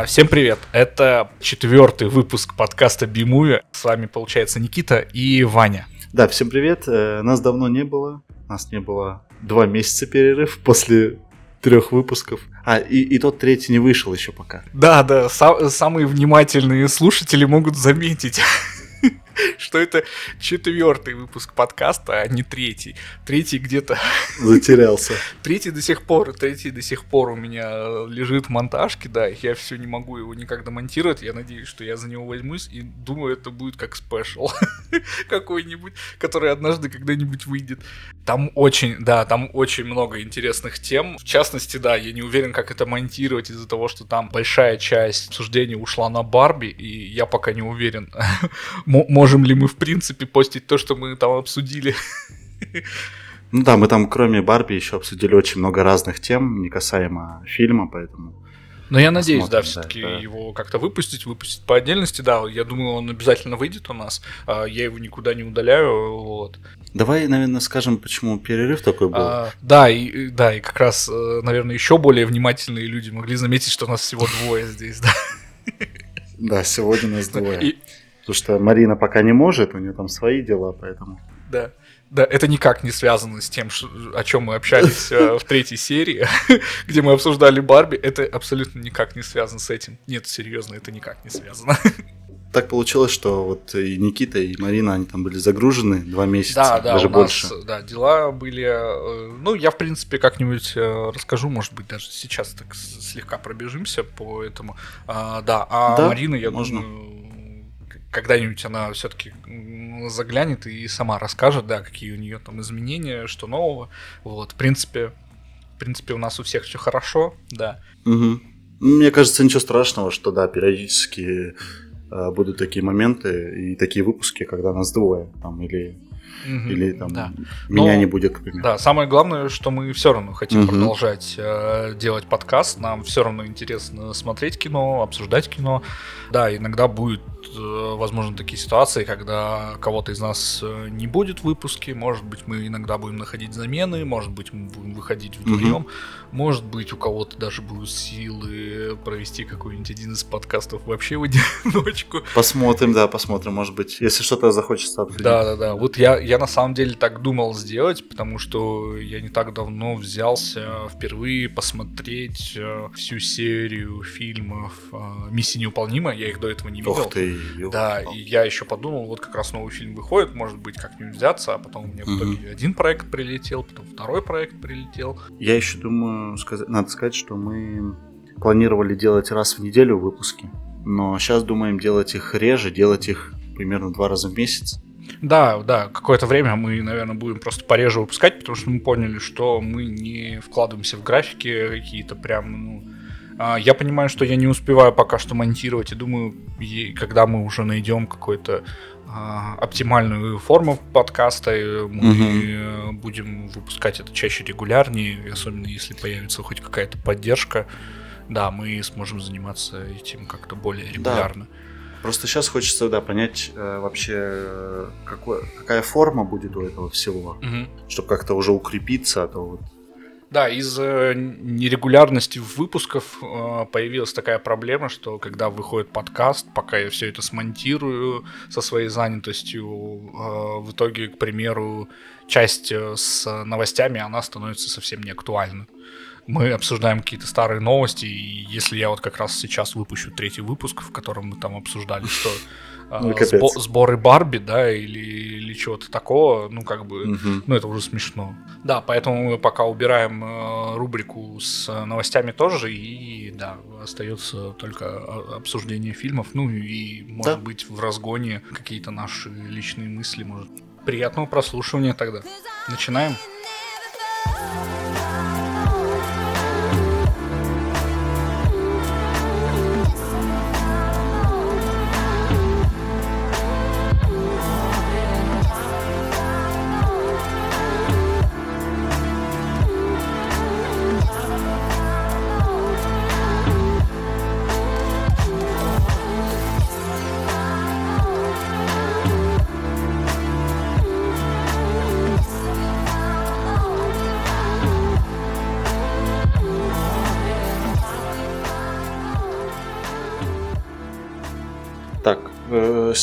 А, всем привет! Это четвертый выпуск подкаста Бимуви. С вами, получается, Никита и Ваня. Да, всем привет. Э, нас давно не было. Нас не было два месяца перерыв после трех выпусков. А, и, и тот третий не вышел еще пока. Да, да, са- самые внимательные слушатели могут заметить. что это четвертый выпуск подкаста, а не третий. Третий где-то... Затерялся. Третий до сих пор, третий до сих пор у меня лежит в монтажке, да, я все не могу его никак домонтировать, я надеюсь, что я за него возьмусь, и думаю, это будет как спешл какой-нибудь, который однажды когда-нибудь выйдет. Там очень, да, там очень много интересных тем, в частности, да, я не уверен, как это монтировать из-за того, что там большая часть обсуждения ушла на Барби, и я пока не уверен, можем ли мы, в принципе, постить то, что мы там обсудили. Ну да, мы там, кроме Барби, еще обсудили очень много разных тем, не касаемо фильма, поэтому... Но я надеюсь, да, все-таки да, его как-то выпустить, выпустить по отдельности, да. Я думаю, он обязательно выйдет у нас. А, я его никуда не удаляю, вот. Давай, наверное, скажем, почему перерыв такой был. А, да, и да, и как раз, э, наверное, еще более внимательные люди могли заметить, что у нас всего двое здесь, да. Да, сегодня нас двое. Потому что Марина пока не может, у нее там свои дела, поэтому. Да. Да, это никак не связано с тем, о чем мы общались э, в третьей серии, где мы обсуждали Барби. Это абсолютно никак не связано с этим. Нет, серьезно, это никак не связано. Так получилось, что вот и Никита, и Марина, они там были загружены два месяца, да, да, даже больше. Нас, да, дела были... Э, ну, я, в принципе, как-нибудь э, расскажу, может быть, даже сейчас так слегка пробежимся по этому. А, да, а да, Марина, я можно. думаю когда-нибудь она все-таки заглянет и сама расскажет, да, какие у нее там изменения, что нового. Вот, в принципе, в принципе, у нас у всех все хорошо, да. Угу. Мне кажется, ничего страшного, что да, периодически э, будут такие моменты и такие выпуски, когда нас двое, там, или Угу, Или там да. меня Но, не будет, например. Да, самое главное, что мы все равно хотим угу. продолжать э, делать подкаст. Нам все равно интересно смотреть кино, обсуждать кино. Да, иногда будет возможно, такие ситуации, когда кого-то из нас э, не будет в выпуске, может быть, мы иногда будем находить замены, может быть, мы будем выходить вдвоем, угу. может быть, у кого-то даже будут силы провести какой-нибудь один из подкастов вообще в одиночку. Посмотрим, да, посмотрим, может быть, если что-то захочется обсудить. Да, да, да. Вот я, я на самом деле так думал сделать, потому что я не так давно взялся впервые посмотреть э, всю серию фильмов «Миссия неуполнима», я их до этого не видел. Ух ты, да, и я еще подумал, вот как раз новый фильм выходит, может быть, как-нибудь взяться, а потом меня в итоге один проект прилетел, потом второй проект прилетел. Я еще думаю, сказать, надо сказать, что мы планировали делать раз в неделю выпуски, но сейчас думаем делать их реже, делать их примерно два раза в месяц. Да, да, какое-то время мы, наверное, будем просто пореже выпускать, потому что мы поняли, что мы не вкладываемся в графики какие-то прям, ну, я понимаю, что я не успеваю пока что монтировать, и думаю, когда мы уже найдем какую-то а, оптимальную форму подкаста, мы угу. будем выпускать это чаще регулярнее, особенно если появится хоть какая-то поддержка. Да, мы сможем заниматься этим как-то более регулярно. Да. Просто сейчас хочется, да, понять э, вообще, какой, какая форма будет у этого всего, угу. чтобы как-то уже укрепиться, а то вот да, из-за нерегулярности выпусков э, появилась такая проблема, что когда выходит подкаст, пока я все это смонтирую со своей занятостью, э, в итоге, к примеру, часть э, с новостями, она становится совсем не актуальна. Мы обсуждаем какие-то старые новости, и если я вот как раз сейчас выпущу третий выпуск, в котором мы там обсуждали, что ну, сбо- сборы Барби, да, или, или чего-то такого, ну, как бы, угу. ну, это уже смешно. Да, поэтому мы пока убираем э, рубрику с новостями тоже, и, да, остается только обсуждение фильмов, ну, и, может да. быть, в разгоне какие-то наши личные мысли, может. Приятного прослушивания тогда. Начинаем.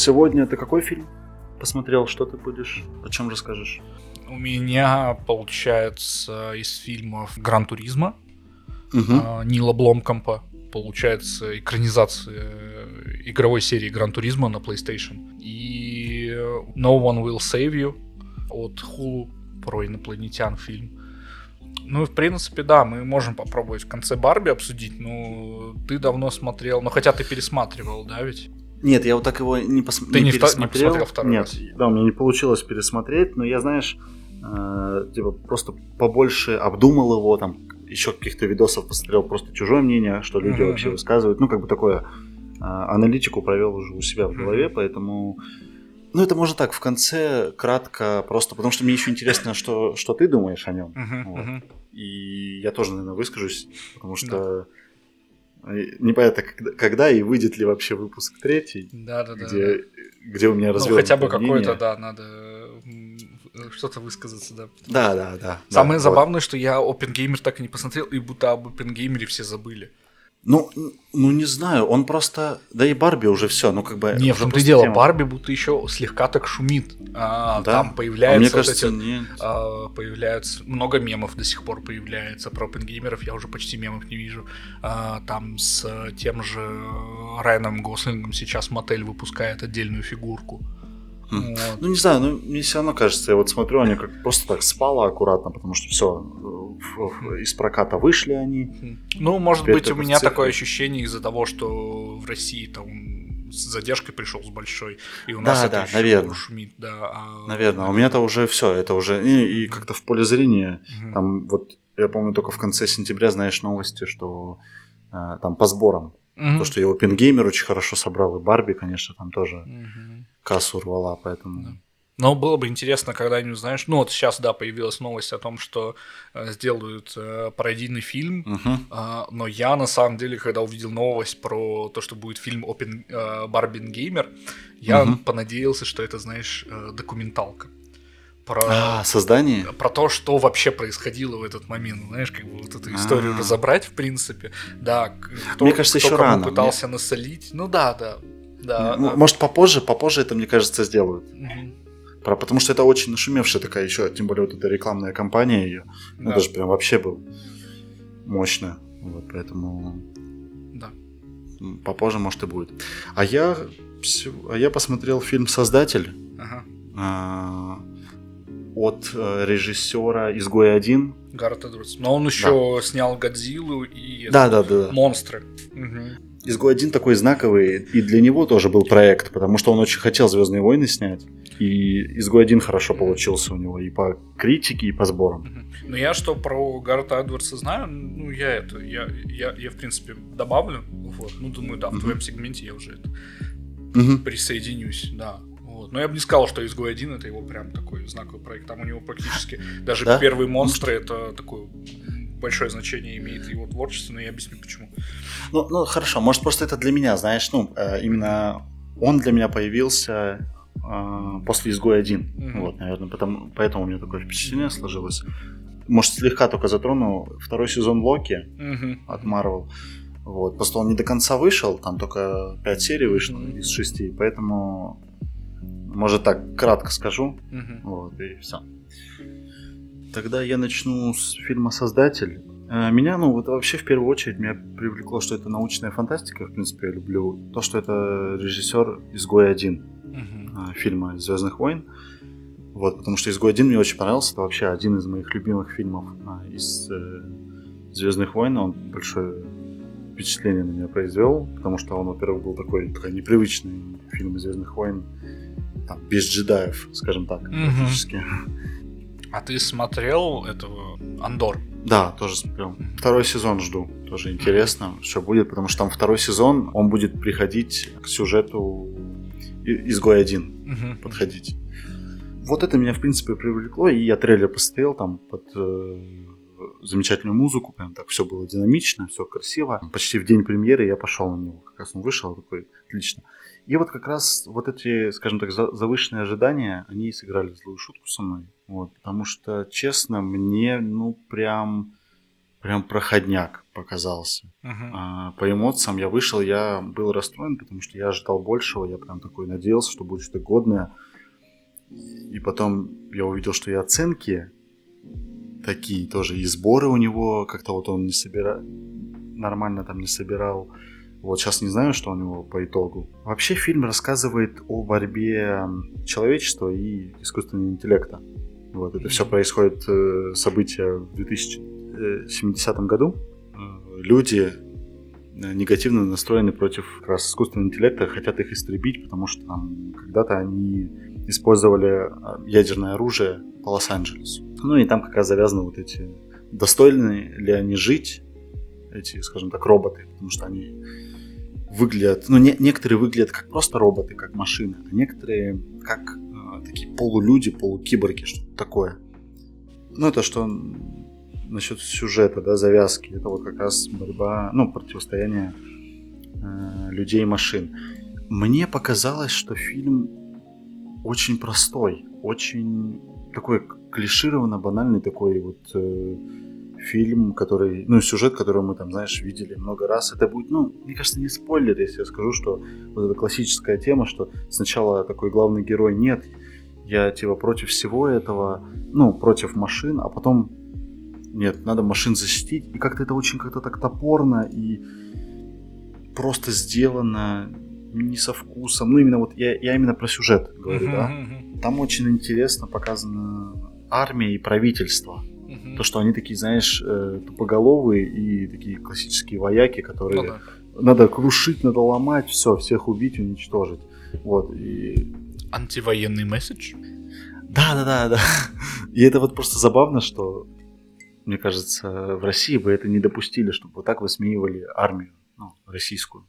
Сегодня ты какой фильм посмотрел? Что ты будешь? О чем расскажешь? У меня, получается, из фильмов Гран Туризма угу. Нила Бломкомпа. Получается, экранизация игровой серии Гран Туризма на PlayStation. И No One Will Save You от Hulu про инопланетян фильм. Ну, в принципе, да, мы можем попробовать в конце Барби обсудить. Ну, ты давно смотрел, ну, хотя ты пересматривал, да, ведь? Нет, я вот так его не, пос... ты не, не пересмотрел. не посмотрел Нет, раз? да, у меня не получилось пересмотреть, но я, знаешь, э, типа просто побольше обдумал его, там, еще каких-то видосов посмотрел, просто чужое мнение, что люди uh-huh. вообще высказывают. Ну, как бы такое э, аналитику провел уже у себя в голове, uh-huh. поэтому ну, это можно так, в конце, кратко, просто потому что мне еще интересно, что, что ты думаешь о нем. Uh-huh, вот. uh-huh. И я тоже, наверное, выскажусь, потому что да. Непонятно, когда, когда и выйдет ли вообще выпуск третий, да, да, где, да. где у меня развел. Ну, хотя бы какой-то, да, надо что-то высказаться, да. Да, да, да. Самое да, забавное, вот. что я OpenGamer так и не посмотрел, и будто об OpenGamer все забыли. Ну, ну не знаю, он просто, да и Барби уже все, ну как бы. Не, в том-то дело, тема. Барби будто еще слегка так шумит, а, да? там появляется, а мне кажется, вот эти, нет. А, появляется много мемов до сих пор появляется про пенгеймеров, я уже почти мемов не вижу, а, там с тем же Райаном Гослингом сейчас мотель выпускает отдельную фигурку. Вот. Ну, не знаю, ну, мне все равно кажется, я вот смотрю, они как просто так спало аккуратно, потому что все, из проката вышли они. Ну, может быть, у меня такое ощущение из-за того, что в России там с задержкой пришел с большой, и у нас да, это да, наверное. шумит, да. А... Наверное, а у меня-то уже все, это уже и, и как-то в поле зрения, угу. там вот, я помню, только в конце сентября знаешь новости, что а, там по сборам, угу. то, что его Пингеймер очень хорошо собрал, и Барби, конечно, там тоже угу. Кассу рвала, поэтому... Да. Но было бы интересно когда-нибудь, знаешь, ну вот сейчас, да, появилась новость о том, что э, сделают э, пародийный фильм, uh-huh. э, но я на самом деле, когда увидел новость про то, что будет фильм Open э, Gamer, я uh-huh. понадеялся, что это, знаешь, э, документалка. Про, а, создание? Про то, что вообще происходило в этот момент, знаешь, как бы вот эту историю А-а-а. разобрать, в принципе. Да, кто, мне кажется, кто еще рано. пытался мне... насолить. Ну да, да. Да. Может, попозже, попозже это, мне кажется, сделают. Угу. Про, потому что это очень нашумевшая такая еще, тем более вот эта рекламная кампания ее. Ну, да. Ну, даже прям вообще был мощная. Вот, поэтому... Да. Попозже, может, и будет. А я, а я посмотрел фильм «Создатель». Ага. А, от э, режиссера «Изгой один». Гаррет Эдвардс. Но он еще да. снял «Годзиллу» и да, да, да, да. «Монстры». Угу. Изгой один такой знаковый, и для него тоже был проект, потому что он очень хотел Звездные войны снять. И Изгой один хорошо получился у него и по критике, и по сборам. Ну, я что про Гарта Эдвардса знаю, ну, я это, я, я, я в принципе, добавлю. Вот. Ну, думаю, да, в твоем сегменте я уже это присоединюсь, да. Вот. Но я бы не сказал, что Изгой один это его прям такой знаковый проект. Там у него практически даже да? первые монстры это такой большое значение имеет его творчество, но я объясню почему. Ну, ну хорошо, может просто это для меня, знаешь, ну, э, именно он для меня появился э, после изгоя один. Mm-hmm. Вот, наверное, потому, поэтому у меня такое впечатление сложилось. Может, слегка только затрону второй сезон Локи mm-hmm. от Marvel. Вот, просто он не до конца вышел, там только 5 серий вышло mm-hmm. из 6, поэтому, может, так кратко скажу. Mm-hmm. Вот, и все. Тогда я начну с фильма «Создатель». Э, меня, ну, вот вообще в первую очередь меня привлекло, что это научная фантастика, в принципе, я люблю. То, что это режиссер «Изгой один uh-huh. фильма «Звездных войн». Вот, потому что «Изгой один мне очень понравился, это вообще один из моих любимых фильмов а, из э, «Звездных войн», он большое впечатление на меня произвел, потому что он, во-первых, был такой, такой непривычный фильм «Звездных войн», там, без джедаев, скажем так, uh-huh. практически. А ты смотрел этого Андор? Да, тоже смотрел. Второй сезон жду. Тоже интересно, что будет, потому что там второй сезон, он будет приходить к сюжету изгой один угу. подходить. Вот это меня, в принципе, привлекло, и я трейлер посмотрел там под э, замечательную музыку, прям так все было динамично, все красиво. Почти в день премьеры я пошел на него, как раз он вышел, такой, отлично. И вот как раз вот эти, скажем так, завышенные ожидания, они сыграли злую шутку со мной. Вот, потому что, честно, мне, ну, прям, прям проходняк показался. Мгм. А, по эмоциям я вышел, я был расстроен, потому что я ожидал большего, я прям такой надеялся, что будет что-то годное. И потом я увидел, что и оценки такие тоже, и сборы у него как-то вот он не собирал, нормально там не собирал. Вот сейчас не знаю, что у него по итогу. Вообще фильм рассказывает о борьбе человечества и искусственного интеллекта. Вот это все происходит, э, события в 2070 году. Э, Люди э, негативно настроены против как раз искусственного интеллекта, хотят их истребить, потому что там когда-то они использовали ядерное оружие по Лос-Анджелесу. Ну и там как раз завязаны вот эти, достойны ли они жить, эти, скажем так, роботы, потому что они выглядят, ну не- некоторые выглядят как просто роботы, как машины, а некоторые как э, такие полулюди, полукиборги, что-то такое. Ну это что насчет сюжета, да, завязки, это вот как раз борьба, ну противостояние э, людей и машин. Мне показалось, что фильм очень простой, очень такой клишированно банальный такой вот э, фильм, который, ну, сюжет, который мы там, знаешь, видели много раз. Это будет, ну, мне кажется, не спойлер, если я скажу, что вот эта классическая тема, что сначала такой главный герой нет, я типа против всего этого, ну, против машин, а потом нет, надо машин защитить. И как-то это очень как-то так топорно и просто сделано не со вкусом. Ну, именно вот я, я именно про сюжет говорю, да. Там очень интересно показана армия и правительство. То, что они такие, знаешь, э, тупоголовые и такие классические вояки, которые Ну да. надо крушить, надо ломать, все, всех убить, уничтожить. Вот, и... Антивоенный месседж. Да, да, да, да. И это вот просто забавно, что, мне кажется, в России бы это не допустили, чтобы вот так высмеивали армию, ну, российскую.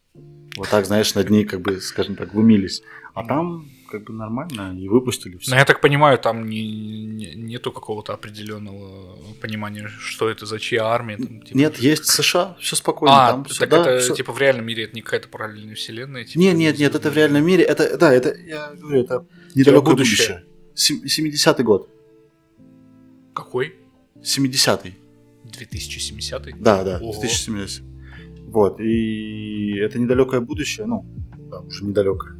Вот так, знаешь, над ней, как бы, скажем так, глумились. А там, как бы, нормально, и выпустили все. Но я так понимаю, там не, не- нету какого-то определенного понимания, что это за чья армия. там, типа- Нет, есть США, все спокойно. А, там так да, это всё- типа в реальном мире это не какая-то параллельная вселенная? Типа, Нет, нет, нет, это в реальном мире. Это, да, это, я говорю, это недалекое будущее. будущее. Сем- 70-й год. Какой? 70-й. 2070 Да, да, Ого. 2070. Вот, и это недалекое будущее, ну, да, уже недалекое.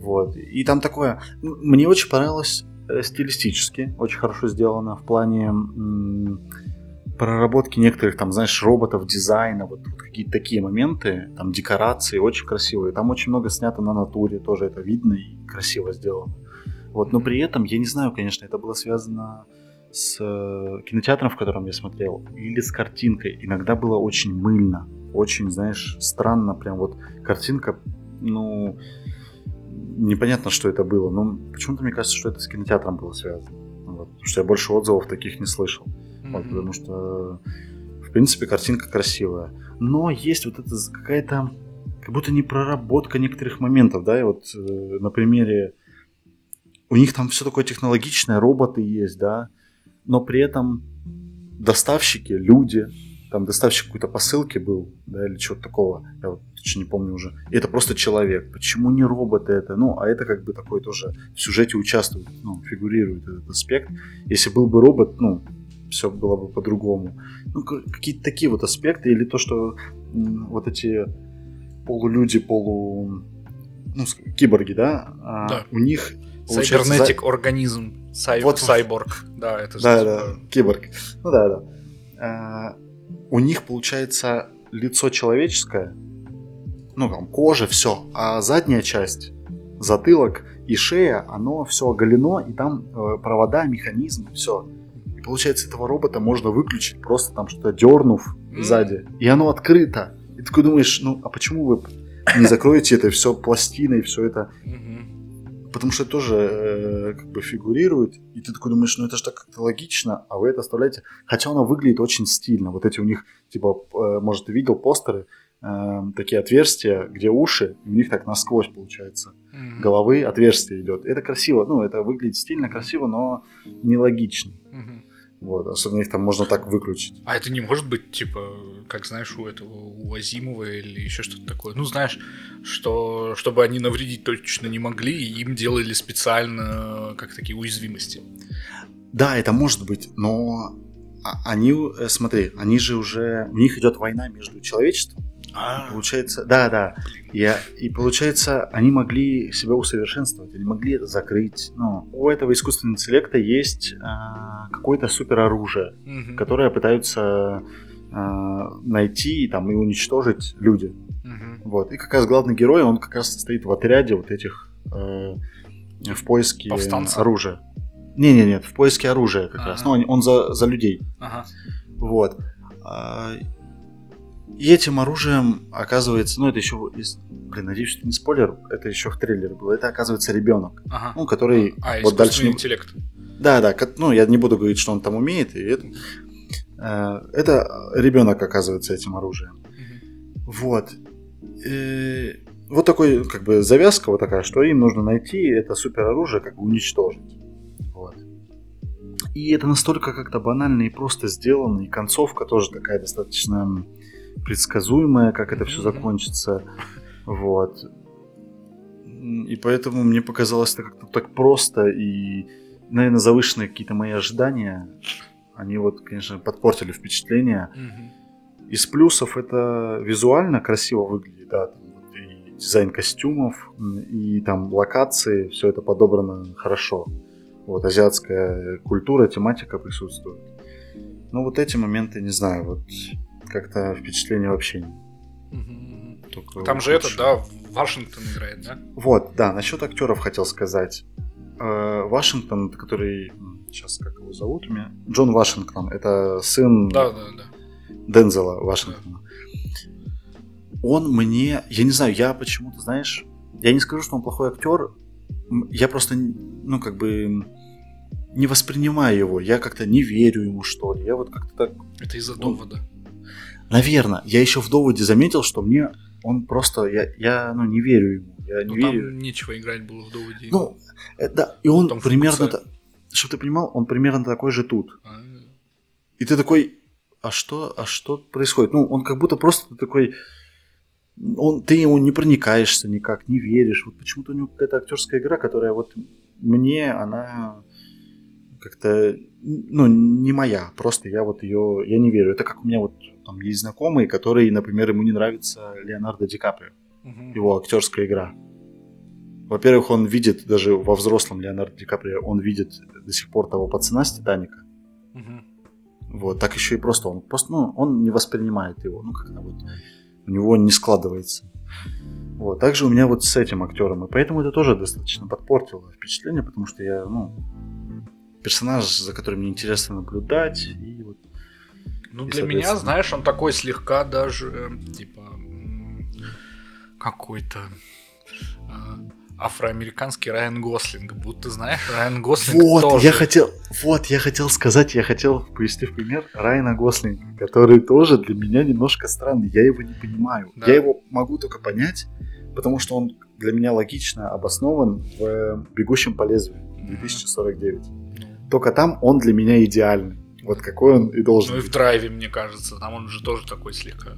Вот, и там такое... Мне очень понравилось э, стилистически, очень хорошо сделано в плане проработки некоторых, там, знаешь, роботов, дизайна, вот, вот какие-то такие моменты, там, декорации очень красивые. Там очень много снято на натуре, тоже это видно и красиво сделано. Вот, но при этом, я не знаю, конечно, это было связано с э, кинотеатром, в котором я смотрел, или с картинкой. Иногда было очень мыльно, очень, знаешь, странно, прям вот картинка, ну, непонятно, что это было, но почему-то мне кажется, что это с кинотеатром было связано. Вот, потому что я больше отзывов таких не слышал. Вот, потому что, в принципе, картинка красивая. Но есть вот это какая-то, как будто не проработка некоторых моментов, да, и вот э, на примере, у них там все такое технологичное, роботы есть, да, но при этом доставщики, люди, там доставщик какой-то посылки был, да, или чего-то такого, я вот точно не помню уже. И это просто человек. Почему не роботы это? Ну, а это как бы такой тоже в сюжете участвует, ну, фигурирует этот аспект. Если был бы робот, ну, все было бы по-другому. Ну, какие-то такие вот аспекты, или то, что м, вот эти полулюди, полу... Ну, киборги, да? а Да. У них Сайбернетик организм. Сай- Вот. Сайборг. Да, это же да, типа- да, киборг. Ну да, да. А, у них получается лицо человеческое, ну там кожа, все, а задняя часть, затылок и шея, оно все оголено, и там э, провода, механизмы, все. И получается, этого робота можно выключить, просто там что-то дернув М. сзади, и оно открыто. И ты такой думаешь, ну а почему вы не закроете это все пластиной, все это Мгм. Потому что тоже э, как бы фигурирует, и ты такой думаешь, ну это же так как-то логично, а вы это оставляете. Хотя оно выглядит очень стильно. Вот эти у них, типа, э, может, ты видел постеры, э, такие отверстия, где уши, и у них так насквозь получается. Мгм. Головы отверстие идет. Это красиво, ну это выглядит стильно, красиво, но нелогично. Мгм. Вот, особенно их там можно так выключить. А это не может быть, типа, как знаешь, у этого, у Азимова или еще что-то такое. Ну, знаешь, что чтобы они навредить точно не могли, и им делали специально как такие уязвимости. Да, это может быть, но а- они, э, смотри, они же уже, у них идет война между человечеством. А, Получается, да, да. Я, и получается, они могли себя усовершенствовать, они могли это закрыть. Ну, у этого искусственного интеллекта есть а, какое-то супероружие, мгм, которое пытаются а, найти там, и уничтожить люди. мгм. Вот. И как раз главный герой, он как раз стоит в отряде вот этих э, в поиске Повстанцев? оружия. Не-не, нет, в поиске оружия как раз. Ага. Ну, он, он за, за людей. Ага. Вот. А, И этим оружием оказывается, ну это еще, из- блин, надеюсь, что не спойлер, это еще в трейлере было. Это оказывается ребенок, Ага. ну который А, вот дальше интеллект. да, да, ну я не буду говорить, что он там умеет, и это, э, это ребенок оказывается этим оружием. Мгм. Вот. Э, вот такой, как бы, завязка вот такая, что им нужно найти это супероружие, как бы уничтожить. Вот. И это настолько как-то банально и просто сделано, и концовка тоже такая достаточно предсказуемая, как это все закончится. Вот. И поэтому мне показалось это как-то так просто, и, наверное, завышенные какие-то мои ожидания, они вот, конечно, подпортили впечатление. Из плюсов это визуально красиво выглядит, да, и дизайн костюмов, и там локации, все это подобрано хорошо. Вот азиатская культура, тематика присутствует. Но вот эти моменты, не знаю, вот как-то впечатления вообще только Там же этот, да, Вашингтон играет, да? Вот, да, насчет актеров хотел сказать. Э, Вашингтон, который сейчас как его зовут у меня, Джон Вашингтон, это сын Да, да, да. Дензела Вашингтона. Он мне, я не знаю, я почему-то, знаешь, я не скажу, что он плохой актер, я просто, ну, как бы не воспринимаю его, я как-то не верю ему, что ли, я вот как-то так, Это из-за Он- довода. Наверное, я еще в доводе заметил, что мне он просто, я, я ну, не верю ему, я не Ну, верю. там нечего играть было в доводе. Ну, э, да, и он Там примерно, та- чтобы ты понимал, он примерно такой же тут. А, И ты такой, а что, а что происходит? Ну, он как будто просто такой, он, ты ему не проникаешься никак, не веришь. Вот почему-то у него какая-то актерская игра, которая вот мне, она как-то, ну, не моя. Просто я вот ее, я не верю. Это как у меня вот там есть знакомый, который, например, ему не нравится Леонардо Ди Каприо, мгм. его актерская игра. Во-первых, он видит, даже во взрослом Леонардо Ди Каприо, он видит до сих пор того пацана с Титаника. Мгм. Вот, так еще и просто он просто, ну, он не воспринимает его, ну, как-то вот у него не складывается. Вот, также у меня вот с этим актером, и поэтому это тоже достаточно подпортило впечатление, потому что я, ну, персонаж, за которым мне интересно наблюдать, и вот, Ну, И, для меня, знаешь, он такой слегка даже, э, типа, какой-то э, афроамериканский Райан Гослинг. Будто, знаешь, Райан Гослинг вот, тоже. я хотел, вот, я хотел сказать, я хотел привести в пример Райана Гослинга, который тоже для меня немножко странный, я его не понимаю. Да. Я его могу только понять, потому что он для меня логично обоснован в «Бегущем по лезвию» 2049. Ну, Только там он для меня идеальный. Вот какой он и должен Ну и в драйве, мне кажется, там он же тоже такой слегка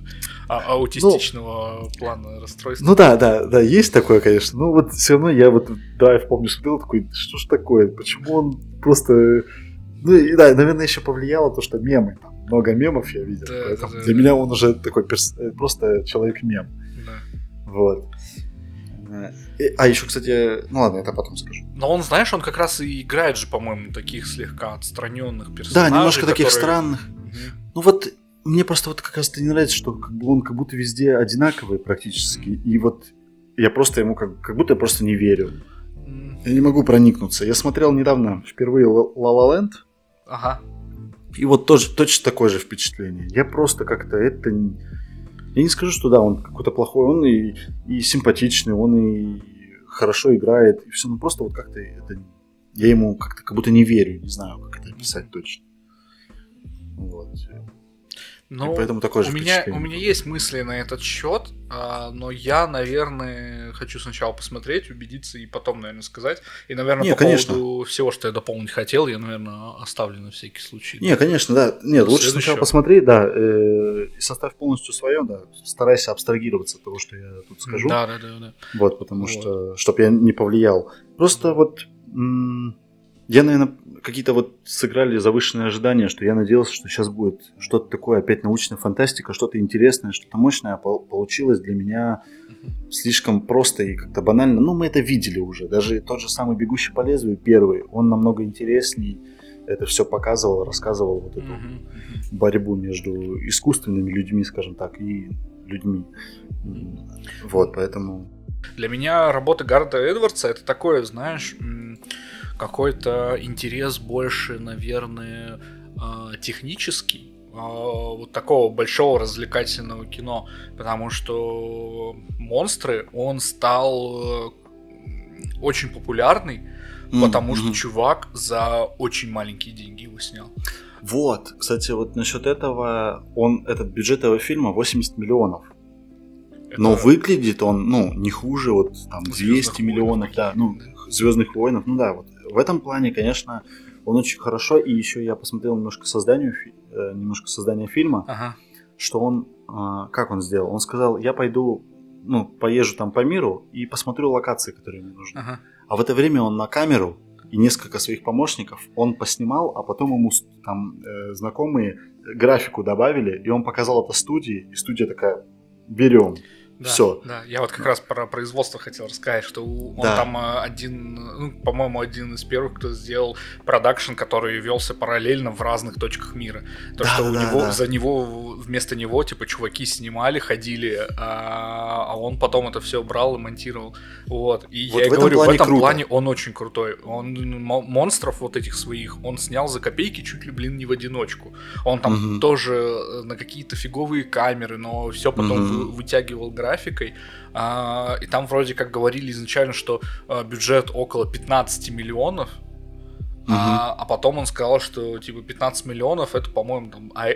а- аутистичного плана расстройства. Ну да, да, да, есть такое, конечно. Но вот все равно я вот драйв помню смотрел, такой, что ж такое, почему он просто... Ну и да, наверное, еще повлияло то, что мемы. Там много мемов я видел. Да, поэтому да, да, для да. меня он уже такой перс- э, просто человек-мем. Да. Вот. А еще, кстати, ну ладно, это потом скажу. Но он, знаешь, он как раз и играет же, по-моему, таких слегка отстраненных Да, персонажей. немножко таких которые- странных. Мгм. Ну вот мне просто вот как раз это не нравится, что как бы он как будто везде одинаковый практически. И вот я просто ему как, как будто я просто не верю. М, Я не могу проникнуться. Я смотрел недавно впервые La La Land, Ага. и вот тоже точно такое же впечатление. Я просто как-то это... Я не скажу, что да, он какой-то плохой, он и, и симпатичный, он и хорошо играет, и все, ну просто вот как-то это... Я ему как-то как будто не верю, не знаю, как это описать точно. Вот. Ну, и поэтому такое же у меня, у меня есть мысли на этот счет, а, но я, наверное, хочу сначала посмотреть, убедиться и потом, наверное, сказать. И, наверное, Не, по конечно. поводу всего, что я дополнить хотел, я, наверное, оставлю на всякий случай. Не, конечно, да. Нет, лучше сначала посмотри, да, э, и составь полностью свое, да. Старайся абстрагироваться от того, что я тут скажу. Да, да, да, да. Вот, потому Вот. что, чтобы я не повлиял. Просто вот м, я, наверное, какие-то вот сыграли завышенные ожидания, что я надеялся, что сейчас будет что-то такое, опять научная фантастика, что-то интересное, что-то мощное, а получилось для меня слишком просто и как-то банально. Ну, мы это видели уже. Даже тот же самый «Бегущий по лезвию» первый, он намного интересней. Это все показывал, рассказывал вот эту борьбу между искусственными людьми, скажем так, и людьми. Вот, поэтому... Для меня работа Гарда Эдвардса это такое, знаешь, какой-то интерес больше, наверное, а, технический, а, вот такого большого развлекательного кино, потому что монстры он стал э, очень популярный, mm-hmm. потому что чувак за очень маленькие деньги его снял. Вот, кстати, вот насчет этого, он этот бюджет этого фильма 80 миллионов. Это... Но выглядит он, ну, не хуже вот там 200 Звездных миллионов, войнов, да, ну, Звездных войнов, ну да, вот в этом плане, конечно, он очень хорошо. И еще я посмотрел немножко созданию, э, немножко создания фильма, ага. что он, а, как он сделал? Он сказал, я пойду, ну, поезжу там по миру и посмотрю локации, которые мне нужны. Ага. А в это время он на камеру и несколько своих помощников он поснимал, а потом ему там э, знакомые графику добавили, и он показал это студии, и студия такая, берем. Да, Все. Да, я вот как раз про производство хотел рассказать, что он да. там э, один, ну, по-моему, один из первых, кто сделал продакшн, который велся параллельно в разных точках мира. То, да, что да, у него, да. за него, вместо него, типа, чуваки снимали, ходили, а, а он потом это все брал и монтировал. Вот. И вот я в говорю, в этом круто. плане он очень крутой. Он монстров вот этих своих, он снял за копейки чуть ли, блин, не в одиночку. Он там угу. тоже э, на какие-то фиговые камеры, но все потом угу. вытягивал графикой. А, и там вроде как говорили изначально, что а, бюджет около 15 миллионов. Угу. А, а потом он сказал, что типа 15 миллионов это, по-моему, там, а,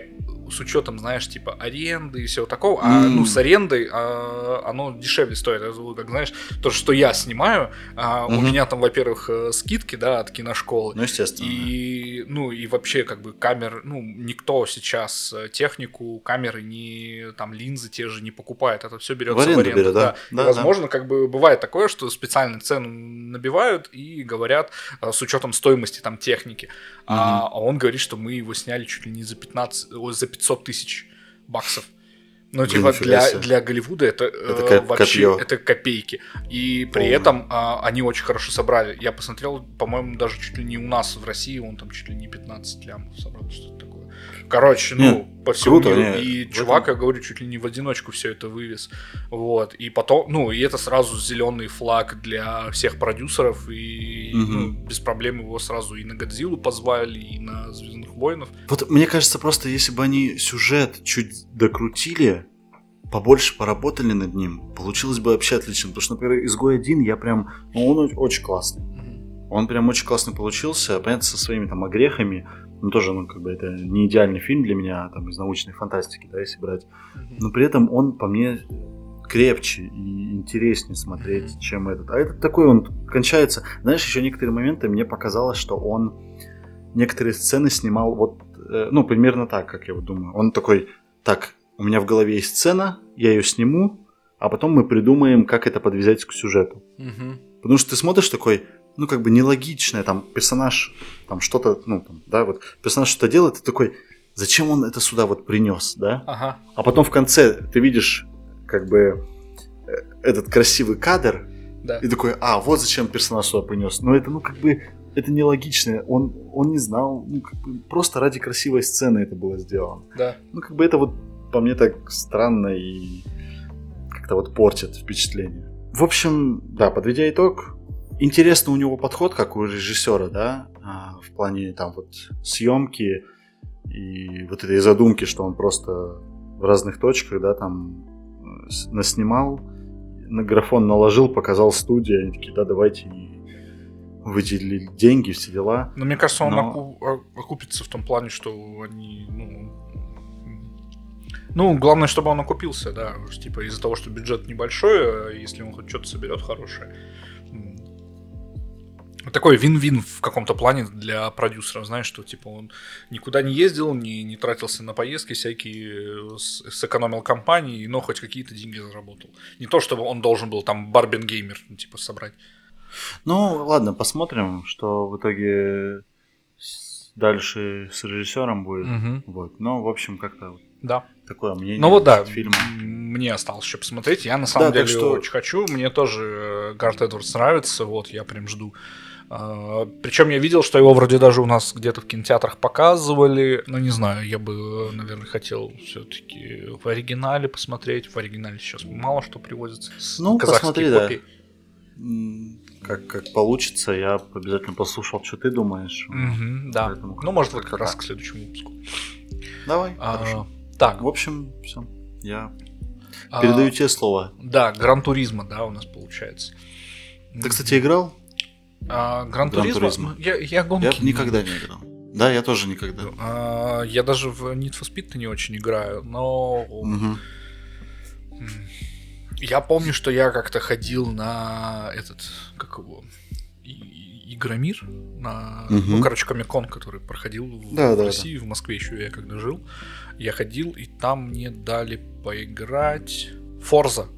с учетом, знаешь, типа аренды и всего такого, а mm. ну с арендой а, оно дешевле стоит. Это, как знаешь, то, что я снимаю, а, mm-hmm. у меня там, во-первых, э, скидки, да, от киношколы. Ну, естественно. И, ну, и вообще, как бы, камер, ну, никто сейчас э, технику, камеры, не там линзы те же не покупает. Это все берется в аренду. В аренду берет, да. да. да возможно, да. как бы бывает такое, что специально цену набивают и говорят а, с учетом стоимости там техники. Mm-hmm. А, а он говорит, что мы его сняли чуть ли не за 15, за 500 тысяч баксов. Ну, типа, для, для Голливуда это, это э, вообще копье. это копейки. И при Полное. этом а, они очень хорошо собрали. Я посмотрел, по-моему, даже чуть ли не у нас в России, он там чуть ли не 15 лямов собрал, что-то такое. Короче, ну, нет, по всему круто, миру. Нет, и чувак, этом... я говорю, чуть ли не в одиночку все это вывез. Вот. И потом, ну, и это сразу зеленый флаг для всех продюсеров. И угу. ну, без проблем его сразу и на Годзиллу позвали, и на Звездных воинов. Вот мне кажется, просто если бы они сюжет чуть докрутили, побольше поработали над ним, получилось бы вообще отлично. Потому что, например, изгой один я прям. Ну, он очень классный. Он прям очень классно получился, понятно, со своими там огрехами ну, тоже, ну, как бы это не идеальный фильм для меня, там, из научной фантастики, да, если брать. Но при этом он, по мне, крепче и интереснее смотреть, чем этот. А этот такой, он кончается. Знаешь, еще некоторые моменты мне показалось, что он некоторые сцены снимал вот, э, ну, примерно так, как я вот думаю. Он такой, так, у меня в голове есть сцена, я ее сниму, а потом мы придумаем, как это подвязать к сюжету. Угу. Потому что ты смотришь такой, ну, как бы нелогичное, там, персонаж, там, что-то, ну, там, да, вот, персонаж что-то делает, ты такой, зачем он это сюда вот принес, да? Ага. А потом в конце ты видишь, как бы, э, этот красивый кадр, да. и такой, а, вот зачем персонаж сюда принес. Но это, ну, как бы, это нелогично, он, он не знал, ну, как бы, просто ради красивой сцены это было сделано. Да. Ну, как бы, это вот, по мне, так странно и как-то вот портит впечатление. В общем, да, подведя итог, интересно у него подход, как у режиссера, да, а, в плане там вот съемки и вот этой задумки, что он просто в разных точках, да, там э, наснимал, на графон наложил, показал студии, они такие, да, давайте выделили деньги, все дела. Но мне кажется, он Но... окупится в том плане, что они, ну, ну, главное, чтобы он окупился, да, типа из-за того, что бюджет небольшой, а если он хоть что-то соберет хорошее, такой вин-вин в каком-то плане для продюсера, знаешь, что типа он никуда не ездил, не, не тратился на поездки всякие, сэкономил компании, но хоть какие-то деньги заработал. Не то, чтобы он должен был там Барбин Геймер, ну, типа, собрать. Ну, ладно, посмотрим, что в итоге дальше с режиссером будет. Мгм. Вот. Ну, в общем, как-то Да. такое мнение. Ну вот да, насчет фильма. м, мне осталось еще посмотреть. Я на самом Да, деле что- очень хочу. Мне тоже э, Гарт Эдвардс нравится. Вот, я прям жду. Причем я видел, что его вроде даже у нас где-то в кинотеатрах показывали. Но не знаю, я бы, наверное, хотел все-таки в оригинале посмотреть. В оригинале сейчас мало что привозится. Ну, посмотри, да. Как, как получится, я обязательно послушал, что ты думаешь. Мгм, да. Поэтому Ну, может, как раз к следующему выпуску. Давай, А, хорошо. Так, В общем, все. Я а, передаю тебе слово. Да, Гран Туризма, да, у нас получается. Ты, кстати, играл? А, Гран. Ну, Я, я гонки Я никогда не играл. Да, я тоже никогда. А, я даже в Need for Speed не очень играю, но м, я помню, что я как-то ходил на этот, как его, Игромир, на, Мгм. ну, короче, Комикон, который проходил в, Да, в да, России, в Москве еще я когда жил. Я ходил, и там мне дали поиграть Форза.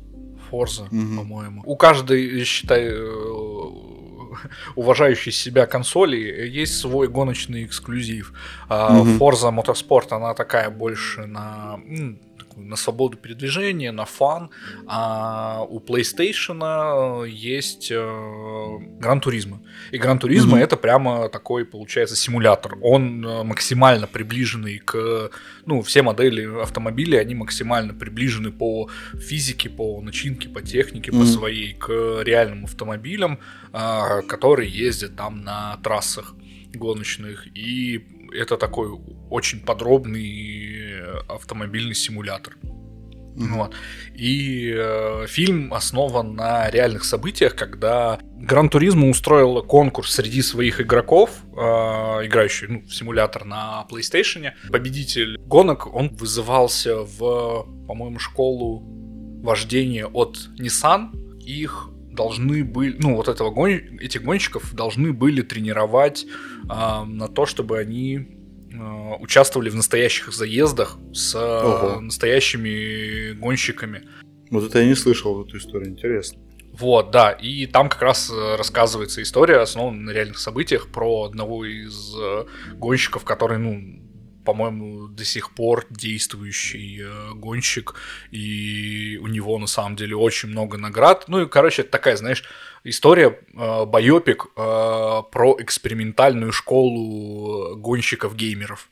Форза, Мгм. по-моему. У каждой, считай, э, уважающей себя консоли есть свой гоночный эксклюзив. Мгм. Forza Motorsport, она такая больше на, на свободу передвижения, на фан. А у PlayStation есть Гран Туризма. И Гран Туризма Мгм. это прямо такой, получается, симулятор. Он э, максимально приближенный к... Ну, все модели автомобилей, они максимально приближены по физике, по начинке, по технике, по Мгм. своей к реальным автомобилям, которые ездят там на трассах гоночных. И это такой очень подробный автомобильный симулятор. Мгм. Вот. И э, фильм основан на реальных событиях, когда Гран Туризмо устроила конкурс среди своих игроков, э, играющих ну, в симулятор на PlayStation. Победитель гонок, он вызывался в, по-моему, школу вождения от Nissan. Их должны были, ну вот этого гон- этих гонщиков должны были тренировать э, на то, чтобы они э, участвовали в настоящих заездах с э, Ого. настоящими гонщиками. Вот это я не слышал эту историю, интересно. Вот, да, и там как раз э, рассказывается история, основанная на реальных событиях, про одного из э, гонщиков, который, ну, по-моему, до сих пор действующий э, гонщик, и у него на самом деле очень много наград. Ну и, короче, это такая, знаешь, история, э, байопик э, про экспериментальную школу гонщиков-геймеров.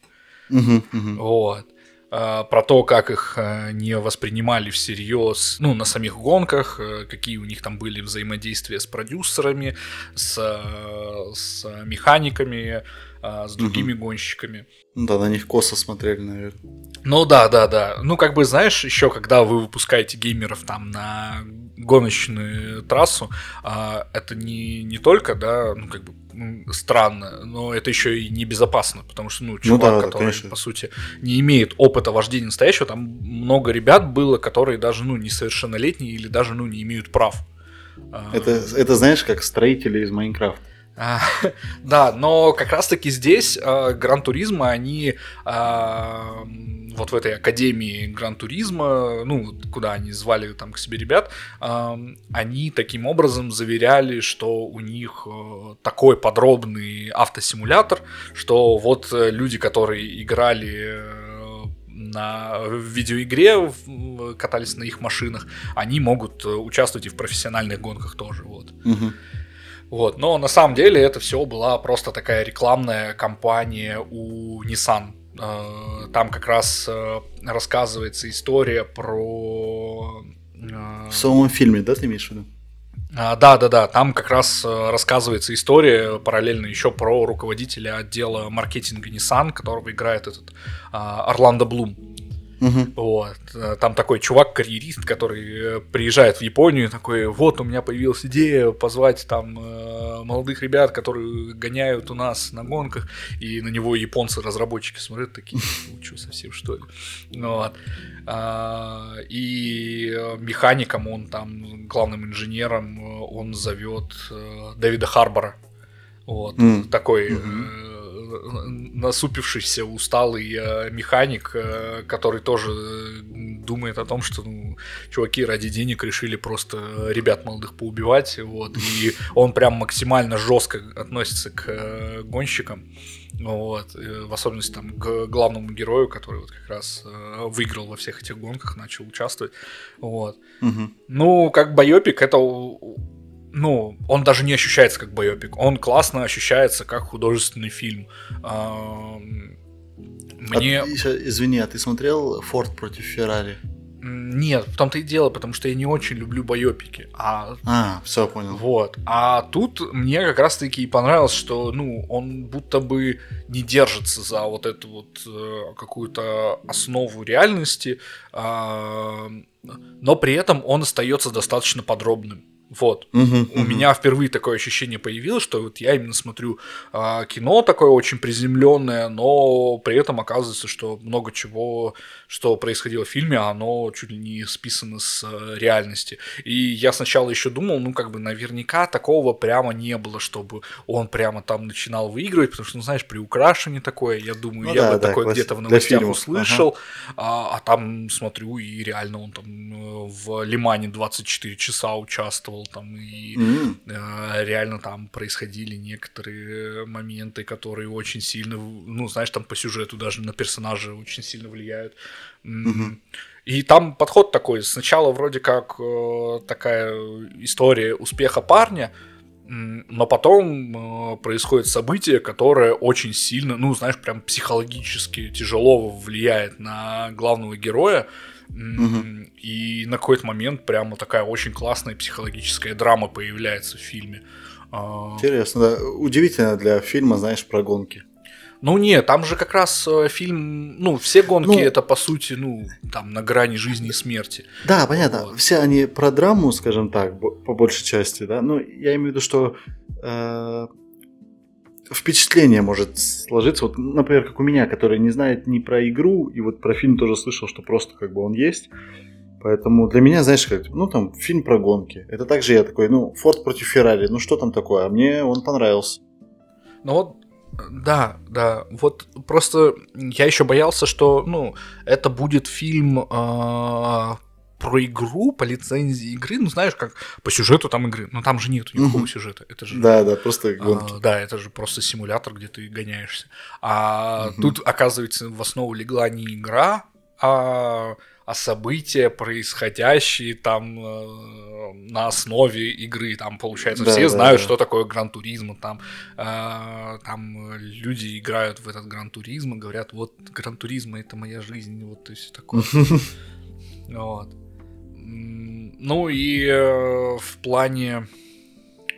Мгм, мгм. Вот. А, Про то, как их э, не воспринимали всерьез, ну, на самих гонках, э, какие у них там были взаимодействия с продюсерами, с, э, с механиками, а, с другими гонщиками. Ну Да, на них косо смотрели, наверное. Ну да, да, да. Ну, как бы, знаешь, еще когда вы выпускаете геймеров там на гоночную трассу, а, это не, не только, да, ну, как бы странно, но это еще и небезопасно, потому что, ну, чувак, да, да, который, конечно. по сути, не имеет опыта вождения настоящего, там много ребят было, которые даже, ну, несовершеннолетние или даже, ну, не имеют прав. А, Это, это знаешь, как строители из Майнкрафта. А, Да, но как раз-таки здесь э, Гран Туризма, они а, м, вот в этой академии Гран Туризма, ну, куда они звали там к себе ребят, ам, они таким образом заверяли, что у них э, такой подробный автосимулятор, что вот э, люди, которые играли э, на видеоигре, в- катались на их машинах, они могут э, участвовать и в профессиональных гонках тоже, вот. Мгм. Вот, но на самом деле это все была просто такая рекламная кампания у Nissan. Э, Там как раз э, рассказывается история про... э, В самом фильме, да, ты имеешь в виду? а, Да, да, да. Там как раз рассказывается история параллельно еще про руководителя отдела маркетинга Nissan, которого играет этот а, Орландо Блум. Мгм. Вот. Э, Там такой чувак-карьерист, который э, приезжает в Японию, такой, вот у меня появилась идея позвать там э, молодых ребят, которые гоняют у нас на гонках, и на него японцы-разработчики смотрят такие, ну что, совсем что ли? Ну Вот. А, И э, механиком он там, главным инженером, он зовет Дэвида Харбора. Вот. М. Такой Мгм. Э, насупившийся, усталый э, механик, э, который тоже думает о том, что ну, чуваки ради денег решили просто ребят молодых поубивать, вот, и он прям максимально жестко относится к гонщикам. Вот, в особенности там к главному герою, который вот как раз выиграл во всех этих гонках, начал участвовать. Вот. Угу. Ну, как байопик, это ну, он даже не ощущается как байопик, он классно ощущается как художественный фильм. Мне... А, извини, а ты смотрел Форд против Феррари? Нет, в том-то и дело, потому что я не очень люблю байопики. А, а все понял. Вот. А тут мне как раз-таки и понравилось, что, ну, он будто бы не держится за вот эту вот э, какую-то основу реальности, э, но при этом он остается достаточно подробным. Вот. Угу, У угу. меня впервые такое ощущение появилось, что вот я именно смотрю а, кино такое очень приземленное, но при этом оказывается, что много чего, что происходило в фильме, оно чуть ли не списано с а, реальности. И я сначала еще думал, ну как бы наверняка такого прямо не было, чтобы он прямо там начинал выигрывать, потому что, ну знаешь, при украшении такое, я думаю, ну, я да, бы да, такое где-то в новостях услышал, ага. а, а там смотрю и реально он там э, в Лимане 24 часа участвовал участвовал там, и mm-hmm. э, реально там происходили некоторые моменты, которые очень сильно, ну, знаешь, там по сюжету даже на персонажа очень сильно влияют. Mm-hmm. И там подход такой, сначала вроде как э, такая история успеха парня, но потом э, происходит событие, которое очень сильно, ну, знаешь, прям психологически тяжело влияет на главного героя. Угу. И на какой-то момент прямо такая очень классная психологическая драма появляется в фильме. А, Интересно, да. Удивительно для фильма, знаешь, про гонки. Ну нет, там же как раз э, фильм, ну все гонки ну, это по сути, ну там на грани жизни и смерти. Да, понятно. Вот. Все они про драму, скажем так, по большей части, да. Но я имею в виду, что э, впечатление может сложиться, вот, например, как у меня, который не знает ни про игру, и вот про фильм тоже слышал, что просто как бы он есть. Поэтому для меня, знаешь, как, ну там фильм про гонки. Это также я такой, ну, Форд против Феррари, ну что там такое? А мне он понравился. Ну вот, да, да. Вот просто я еще боялся, что, ну, это будет фильм э, про игру, по лицензии игры, ну знаешь, как по сюжету там игры, но там же нет никакого угу. сюжета, это же да, да, просто гонки. А, да, это же просто симулятор, где ты гоняешься. А угу. тут оказывается в основу легла не игра, а а события, происходящие там э, на основе игры. Там, получается, да, все да, знают, да. что такое гран-туризм. Там, э, там люди играют в этот гран-туризм и говорят, вот гран-туризм это моя жизнь, вот то есть такое. Вот. Ну и э, в плане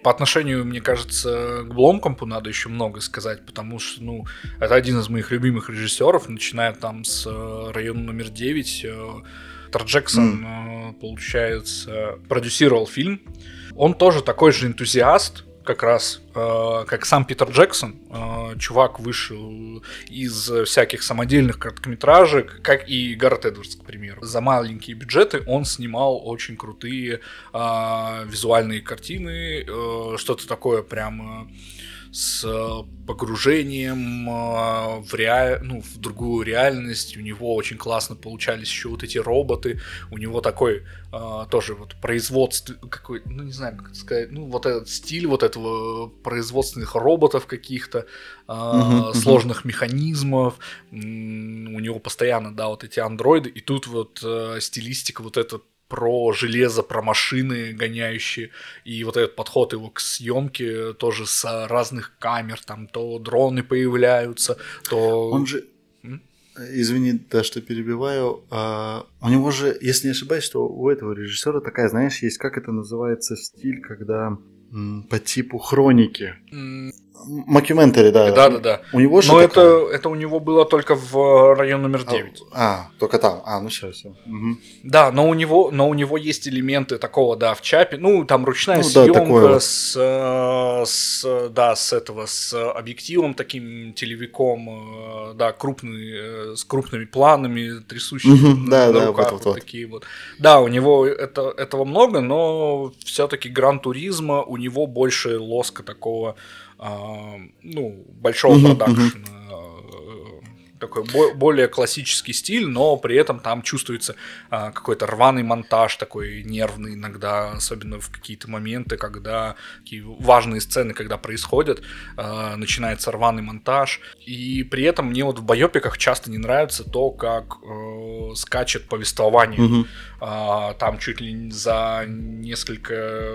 по отношению, мне кажется, к Бломкомпу надо еще много сказать, потому что, ну, это один из моих любимых режиссеров, начиная там с э, района номер 9. Тар Джексон, mm. получается, продюсировал фильм. Он тоже такой же энтузиаст, как раз, э, как сам Питер Джексон, э, чувак вышел из всяких самодельных короткометражек, как и Гаррет Эдвардс, к примеру. За маленькие бюджеты он снимал очень крутые э, визуальные картины, э, что-то такое прям с э, погружением э, в, rea... ну, в другую реальность. У него очень классно получались еще вот эти роботы. У него такой э, тоже вот производство, какой, ну не знаю, как это сказать, ну вот этот стиль вот этого производственных роботов каких-то, сложных механизмов. У него постоянно, да, вот эти андроиды. И тут вот стилистика вот этот про железо, про машины гоняющие, и вот этот подход его к съемке тоже с разных камер, там то дроны появляются, то... Он же, извини, да, что перебиваю, а, у него же, если не ошибаюсь, что у этого режиссера такая, знаешь, есть, как это называется, стиль, когда по типу хроники. Макюментари, да. Да, да, да. У него Но это, это у него было только в район номер 9. А, а только там. А, ну все, все. Угу. Да, но у него, но у него есть элементы такого, да, в чапе. Ну, там ручная ну, съемка да, с, э, с, да, с этого, с объективом таким телевиком, э, да, крупный, э, с крупными планами, трясущими угу, на, да, на да, руках, вот, вот, вот. такие вот. Да, у него это, этого много, но все-таки Гран Туризма, у него больше лоска такого ну, большого продакшена такой бо- более классический стиль, но при этом там чувствуется а, какой-то рваный монтаж, такой нервный иногда, особенно в какие-то моменты, когда такие важные сцены, когда происходят, а, начинается рваный монтаж. И при этом мне вот в байопиках часто не нравится то, как э, скачет повествование. Угу. А, там чуть ли за несколько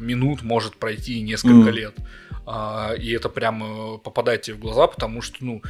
минут может пройти несколько угу. лет. А, и это прямо попадает тебе в глаза, потому что, ну,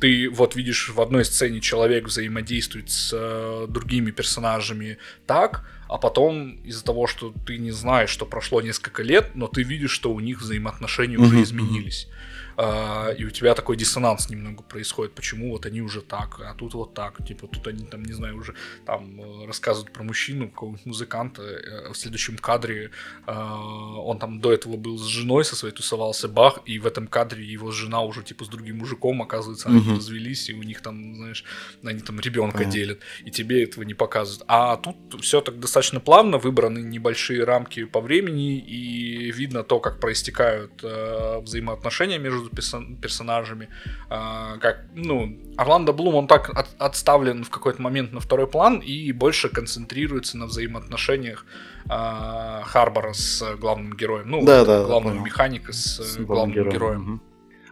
ты вот видишь в одной сцене человек взаимодействует с э, другими персонажами так, а потом из-за того, что ты не знаешь, что прошло несколько лет, но ты видишь, что у них взаимоотношения уже изменились. А, и у тебя такой диссонанс немного происходит, почему вот они уже так, а тут вот так, типа тут они там, не знаю, уже там э, рассказывают про мужчину, какого-нибудь музыканта, э, в следующем кадре а, он там до этого был с женой со своей тусовался, бах, и в этом кадре его жена уже типа с другим мужиком, оказывается, они угу. развелись, и у них там, знаешь, они там ребенка ага. делят, и тебе этого не показывают. А тут все так достаточно плавно, выбраны небольшие рамки по времени, и видно то, как проистекают э, взаимоотношения между между персонажами. А, как, ну, Орландо Блум, он так от, отставлен в какой-то момент на второй план и больше концентрируется на взаимоотношениях а, Харбора с главным героем. Ну, да, да, главного понял. механика с, с главным героем. героем. Угу.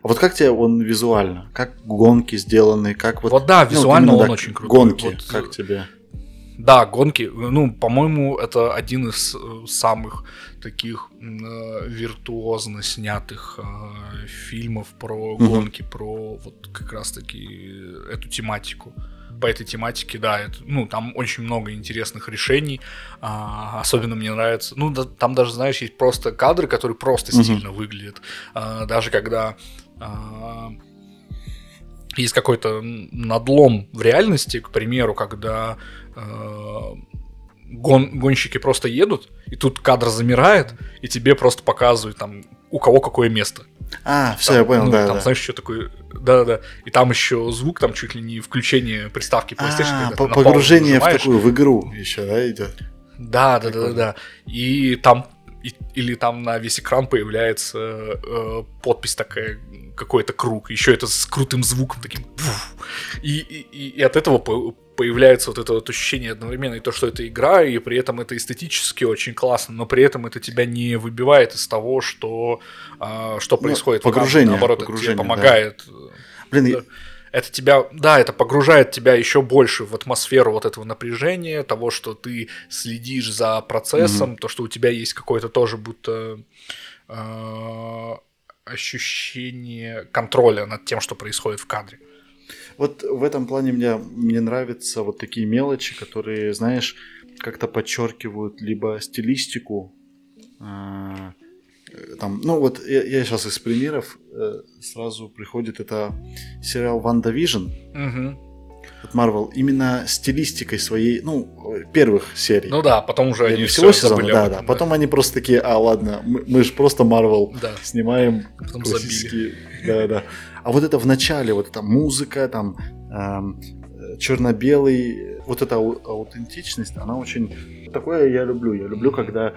А вот как тебе он визуально? Как гонки сделаны? Как вот, вот да, ну, визуально ну, он очень крутой. Гонки, вот, как тебе? Да, гонки, ну, по-моему, это один из э, самых таких э, виртуозно снятых э, фильмов про гонки, про вот как раз-таки эту тематику. По этой тематике, да, это, ну, там очень много интересных решений. А, особенно мне нравится. Ну, да, там даже, знаешь, есть просто кадры, которые просто mm-hmm. стильно выглядят. А, даже когда. А, есть какой-то надлом в реальности, к примеру, когда Э, гон, гонщики просто едут, и тут кадр замирает, и тебе просто показывают там у кого какое место. А, все, я понял, ну, да. Там, да. знаешь, что такое. Да-да. И там еще звук, там чуть ли не включение приставки PlayStation. А, по погружение в такую в игру еще, да, идет. Да, да, да, да, И там и, или там на весь экран появляется э, подпись такая, какой-то круг, еще это с крутым звуком таким. И, и, и от этого появляется вот это вот ощущение одновременно и то, что это игра, и при этом это эстетически очень классно, но при этом это тебя не выбивает из того, что, а, что ну, происходит. Погружение. Наоборот, погружение, это тебе помогает. Да. Блин, да. Это тебя, да, это погружает тебя еще больше в атмосферу вот этого напряжения, того, что ты следишь за процессом, mm-hmm. то, что у тебя есть какое-то тоже будто э, ощущение контроля над тем, что происходит в кадре. Вот в этом плане мне, мне нравятся вот такие мелочи, которые, знаешь, как-то подчеркивают либо стилистику, э, там, ну вот я, я сейчас из примеров э, сразу приходит это сериал WandaVision угу. от Marvel именно стилистикой своей, ну первых серий. Ну да, потом уже они всего сезона, да, да, да. Потом они просто такие, а ладно, мы, мы же просто Marvel да. снимаем потом классические, да, да. А вот это в начале, вот эта музыка, там эм, черно-белый, вот эта аутентичность, она очень... Такое я люблю. Я люблю, когда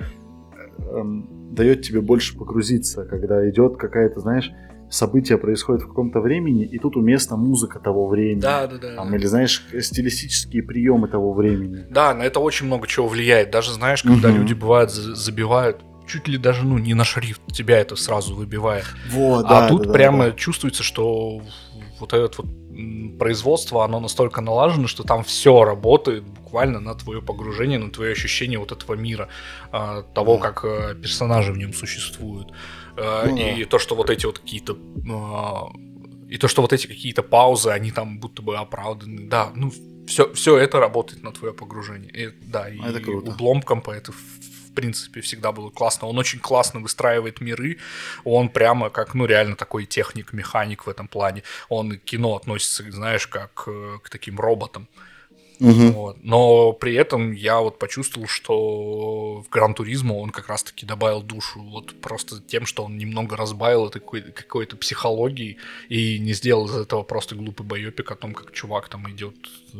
эм, дает тебе больше погрузиться, когда идет какая-то, знаешь, событие происходит в каком-то времени, и тут уместна музыка того времени. Да, да, да. Там, или, знаешь, стилистические приемы того времени. Да, на это очень много чего влияет. Даже, знаешь, когда угу. люди бывают, забивают чуть ли даже ну не на шрифт, тебя это сразу выбивает. Вот, а да, тут да, прямо да. чувствуется, что вот это вот производство, оно настолько налажено, что там все работает буквально на твое погружение, на твое ощущение вот этого мира, а, того, как э, персонажи в нем существуют. А, ну, и то, что вот эти вот какие-то а, и то, что вот эти какие-то паузы, они там будто бы оправданы. Да, ну, все, все это работает на твое погружение. И, да, и это круто. у Бломкомпа это принципе, всегда было классно. Он очень классно выстраивает миры. Он прямо как, ну, реально такой техник, механик в этом плане. Он к кино относится, знаешь, как э, к таким роботам. Угу. Вот. Но при этом я вот почувствовал, что в Гран Туризмо он как раз-таки добавил душу. Вот просто тем, что он немного разбавил это какой- какой-то психологией и не сделал из этого просто глупый боепик о том, как чувак там идет э,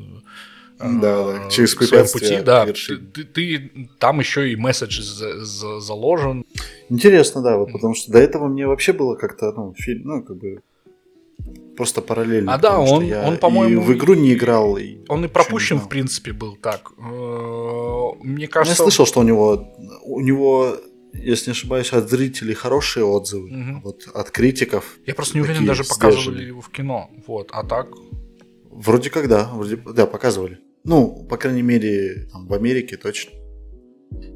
Да, да, через своем пути, да, ты, ты- ты- там еще и месседж за- за- заложен. Интересно, да, вот потому что до этого мне вообще было как-то, ну, фильм, ну, как бы просто параллельно. А да, он- я он, по-моему, в игру не играл. И Он и пропущен, в принципе, был так. Э, Мне Ну, Я кажется, слышал, что у него, у него, если не ошибаюсь, от зрителей хорошие отзывы, а вот от критиков. я просто не уверен, даже показывали сдержанные. его в кино. Вот, а так. Вроде как да, вроде, да, показывали. Ну, по крайней мере, там, в Америке точно.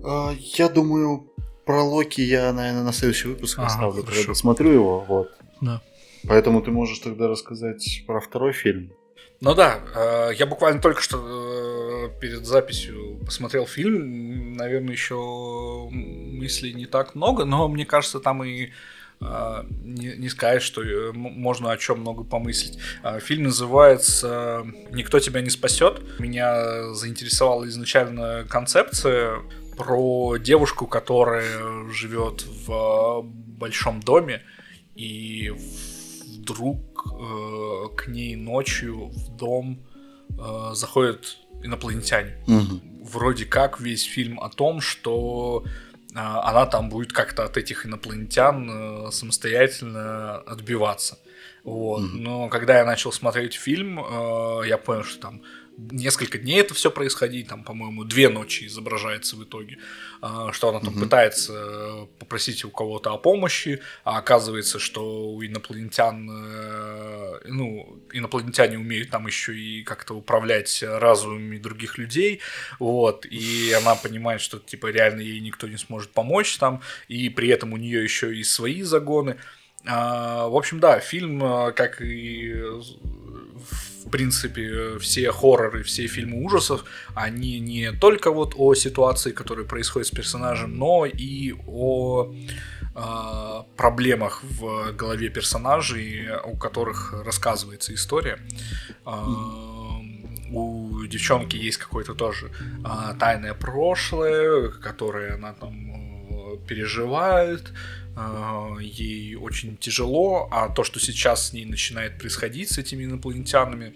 А, я думаю, про Локи я, наверное, на следующий выпуск Ага, оставлю, хорошо. когда смотрю его, вот. Да. Поэтому ты можешь тогда рассказать про второй фильм. Ну да, э, я буквально только что э, перед записью посмотрел фильм. Наверное, еще мыслей не так много, но мне кажется, там и не, не сказать, что э, можно о чем много помыслить. Э, Фильм называется «Никто тебя не спасет». Меня заинтересовала изначально концепция про девушку, которая живет в э, большом доме, и вдруг э, к ней ночью в дом э, заходят инопланетяне. Вроде как весь фильм о том, что она там будет как-то от этих инопланетян э, самостоятельно отбиваться. Вот. Мгм. Но когда я начал смотреть фильм, э, я понял, что там несколько дней это все происходить, там, по-моему, две ночи изображается в итоге, а, что она там Мгм. пытается э, попросить у кого-то о помощи, а оказывается, что у инопланетян, э, ну, инопланетяне умеют там еще и как-то управлять разумами других людей, вот, и она понимает, что, типа, реально ей никто не сможет помочь там, и при этом у нее еще и свои загоны. А, В общем, да, фильм, э, как и в принципе все хорроры, все фильмы ужасов, они не только вот о ситуации, которая происходит с персонажем, но и о а, проблемах в голове персонажей, у которых рассказывается история. А, У девчонки есть какое-то тоже а, тайное прошлое, которое она там э, переживает, а, ей очень тяжело, а то, что сейчас с ней начинает происходить с этими инопланетянами,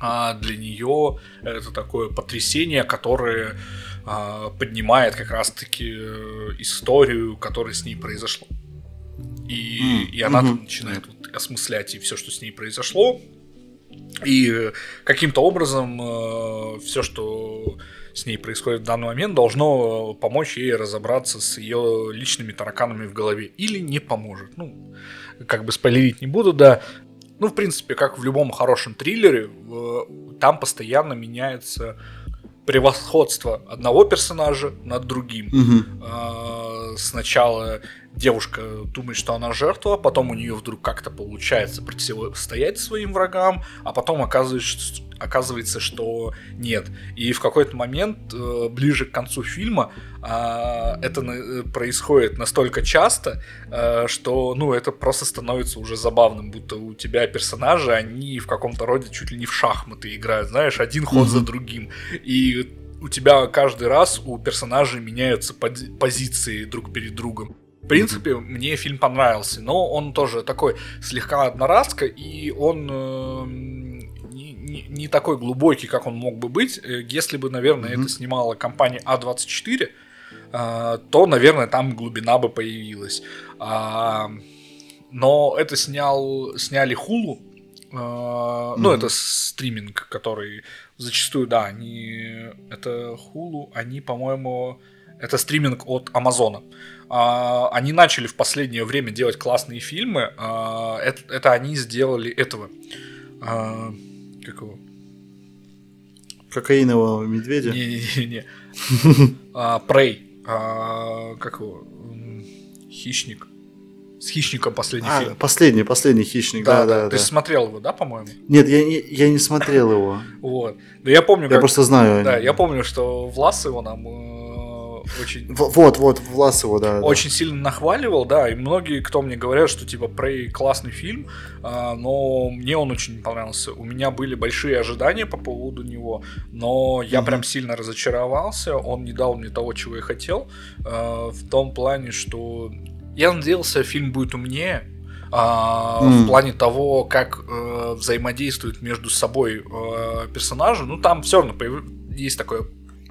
а для нее это такое потрясение, которое а, поднимает как раз-таки э, историю, которая с ней произошло. И, М, и она тут начинает вот осмыслять и все, что с ней произошло. И э, каким-то образом все, что с ней происходит в данный момент, должно помочь ей разобраться с ее личными тараканами в голове. Или не поможет. Ну, как бы спойлерить не буду, да. Ну, в принципе, как в любом хорошем триллере, э, там постоянно меняется превосходство одного персонажа над другим. А, Сначала девушка думает, что она жертва, потом у нее вдруг как-то получается противостоять своим врагам, а потом оказывается, оказывается, что нет. И в какой-то момент, э, ближе к концу фильма, а, это на- происходит настолько часто, э, что, ну, это просто становится уже забавным, будто у тебя персонажи, они в каком-то роде чуть ли не в шахматы играют, знаешь, один ход за Мгм. другим. И у тебя каждый раз у персонажей меняются пози- позиции друг перед другом. В принципе, мне фильм понравился, но он тоже такой слегка одноразка, и он э, не, такой глубокий, как он мог бы быть. Э, Если бы, наверное, Мгм. это снимала компания А24, э, то, наверное, там глубина бы появилась. А, но это снял, сняли Хулу. Ну, Мгм. это стриминг, который зачастую, да, они... Это Хулу, они, по-моему... Это стриминг от Амазона. А, они начали в последнее время делать классные фильмы. А, это, это они сделали этого. Как его? Кокаинового медведя. Не-не-не. А. А, Как его? Хищник. С хищником последний А, фильм. последний, последний хищник, да, да, Ты да. смотрел его, да, по-моему? Нет, я, не- я не смотрел его. Вот. Да я помню, Я как... просто знаю. Да, я помню, что Влас его нам э, очень... В- Вот, вот, Власова, да. да. Очень сильно нахваливал, да, и многие, кто мне говорят, что типа Prey классный фильм, а, но мне он очень не понравился. У меня были большие ожидания по поводу него, но я Мгм. прям сильно разочаровался, он не дал мне того, чего я хотел, а, в том плане, что я надеялся, фильм будет умнее, А, mm. В плане того, как э, взаимодействуют между собой э, персонажи, ну там все равно появ... есть такое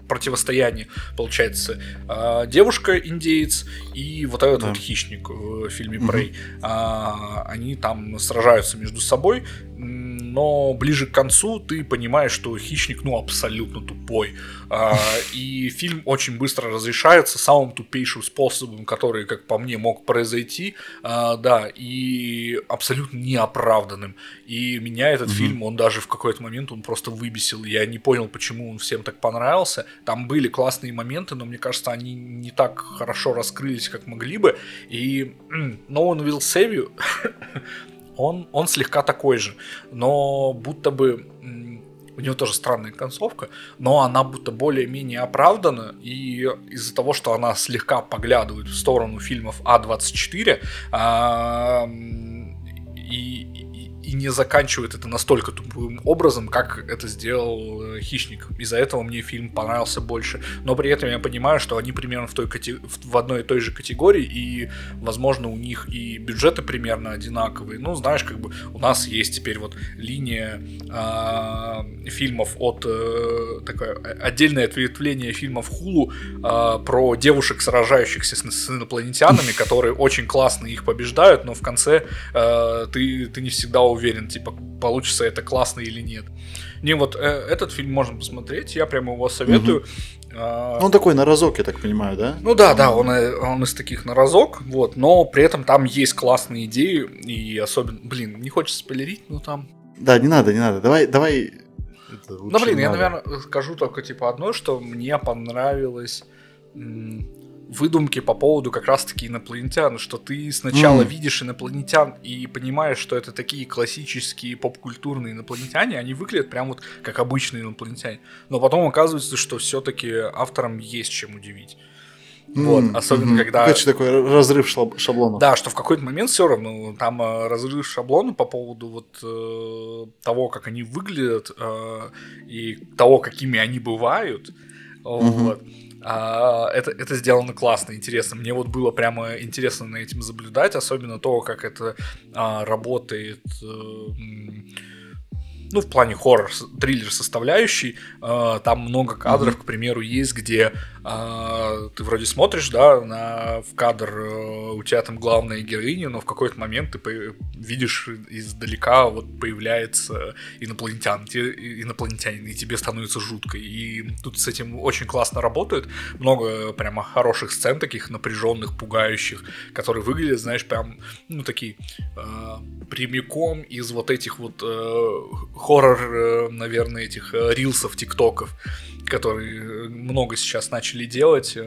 противостояние, получается, э, девушка-индеец и вот этот да. вот хищник в фильме Прей. Mm-hmm. Они там сражаются между собой, но ближе к концу ты понимаешь, что хищник, ну, абсолютно тупой. А, и фильм очень быстро разрешается самым тупейшим способом, который, как по мне, мог произойти, а, да, и абсолютно неоправданным. И меня этот фильм, он даже в какой-то момент, он просто выбесил. Я не понял, почему он всем так понравился. Там были классные моменты, но мне кажется, они не так хорошо раскрылись, как могли бы. И No One Will Save You он, он слегка такой же, но будто бы у него тоже странная концовка, но она будто более-менее оправдана, и из-за того, что она слегка поглядывает в сторону фильмов А24, а, и, и не заканчивает это настолько тупым образом, как это сделал э, Хищник. Из-за этого мне фильм понравился больше. Но при этом я понимаю, что они примерно в, той в одной и той же категории, и, возможно, у них и бюджеты примерно одинаковые. Ну, знаешь, как бы у нас есть теперь вот линия э, фильмов от э, такое отдельное ответвление фильмов Хулу э, про девушек, сражающихся с, с инопланетянами, которые очень классно их побеждают, но в конце э, ты, ты не всегда уверен уверен, типа, получится это классно или нет. Не, вот э, этот фильм можно посмотреть, я прямо его советую. Угу. А, он такой на разок, я так понимаю, да? Ну да, да, он, э, он из таких на разок, вот, но при этом там есть классные идеи, и особенно, блин, не хочется спойлерить, но там... Да, не надо, не надо, давай, давай... Ну, блин, я, наверное, скажу только, типа, одно, что мне понравилось выдумки по поводу как раз-таки инопланетян, что ты сначала mm. видишь инопланетян и понимаешь, что это такие классические поп-культурные инопланетяне, они выглядят прям вот как обычные инопланетяне. Но потом оказывается, что все-таки авторам есть чем удивить. Mm, вот, особенно mm-hmm. когда... Короче, такой разрыв шаблона. Да, что в какой-то момент все равно там э, разрыв шаблона по поводу вот э, того, как они выглядят э, и того, какими они бывают. Mm-hmm. Вот. А, это, это сделано классно, интересно. Мне вот было прямо интересно на этим наблюдать, особенно то, как это а, работает. А, ну, в плане хоррор, триллер составляющий, э, там много кадров, mm-hmm. к примеру, есть, где э, ты вроде смотришь, да, на, в кадр, э, у тебя там главная героиня, но в какой-то момент ты по- видишь издалека вот появляется инопланетян, те, инопланетянин, и тебе становится жутко. И тут с этим очень классно работают. Много прямо хороших сцен таких напряженных, пугающих, которые выглядят, знаешь, прям, ну, такие э, прямиком из вот этих вот э, хоррор, э, наверное, этих э, рилсов, тиктоков, которые э, много сейчас начали делать.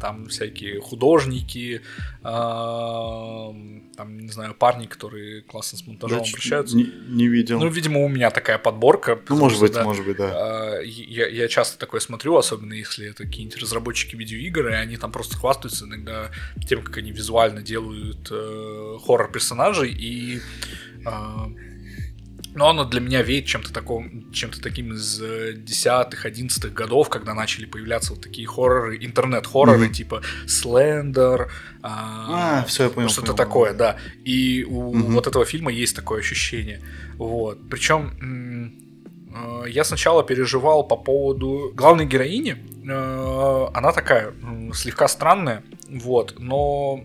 Там всякие художники, там, не знаю, парни, которые классно с монтажом да, обращаются. Не, не видел. Ну, видимо, у меня такая подборка. Ну, может что, быть, да, может быть, да. Я, я часто такое смотрю, особенно если это какие-нибудь разработчики видеоигр, и они там просто хвастаются иногда тем, как они визуально делают э, хоррор-персонажей, и но оно для меня веет чем-то таком, чем-то таким из э, десятых, одиннадцатых годов, когда начали появляться вот такие хорроры, интернет-хорроры mm-hmm. типа Slender, а, а все я понял, что-то понял. такое, да. И у mm-hmm. вот этого фильма есть такое ощущение, вот. Причем э, я сначала переживал по поводу главной героини, э, она такая слегка странная, вот, но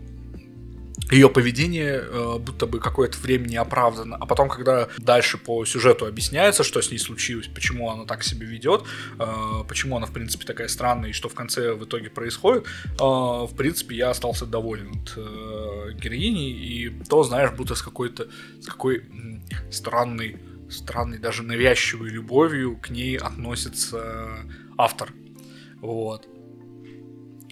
ее поведение э, будто бы какое-то время не оправдано. А потом, когда дальше по сюжету объясняется, что с ней случилось, почему она так себя ведет, э, почему она, в принципе, такая странная, и что в конце в итоге происходит, э, в принципе, я остался доволен от э, героини, и то, знаешь, будто с какой-то, с какой странной, странной, даже навязчивой любовью к ней относится автор. Вот.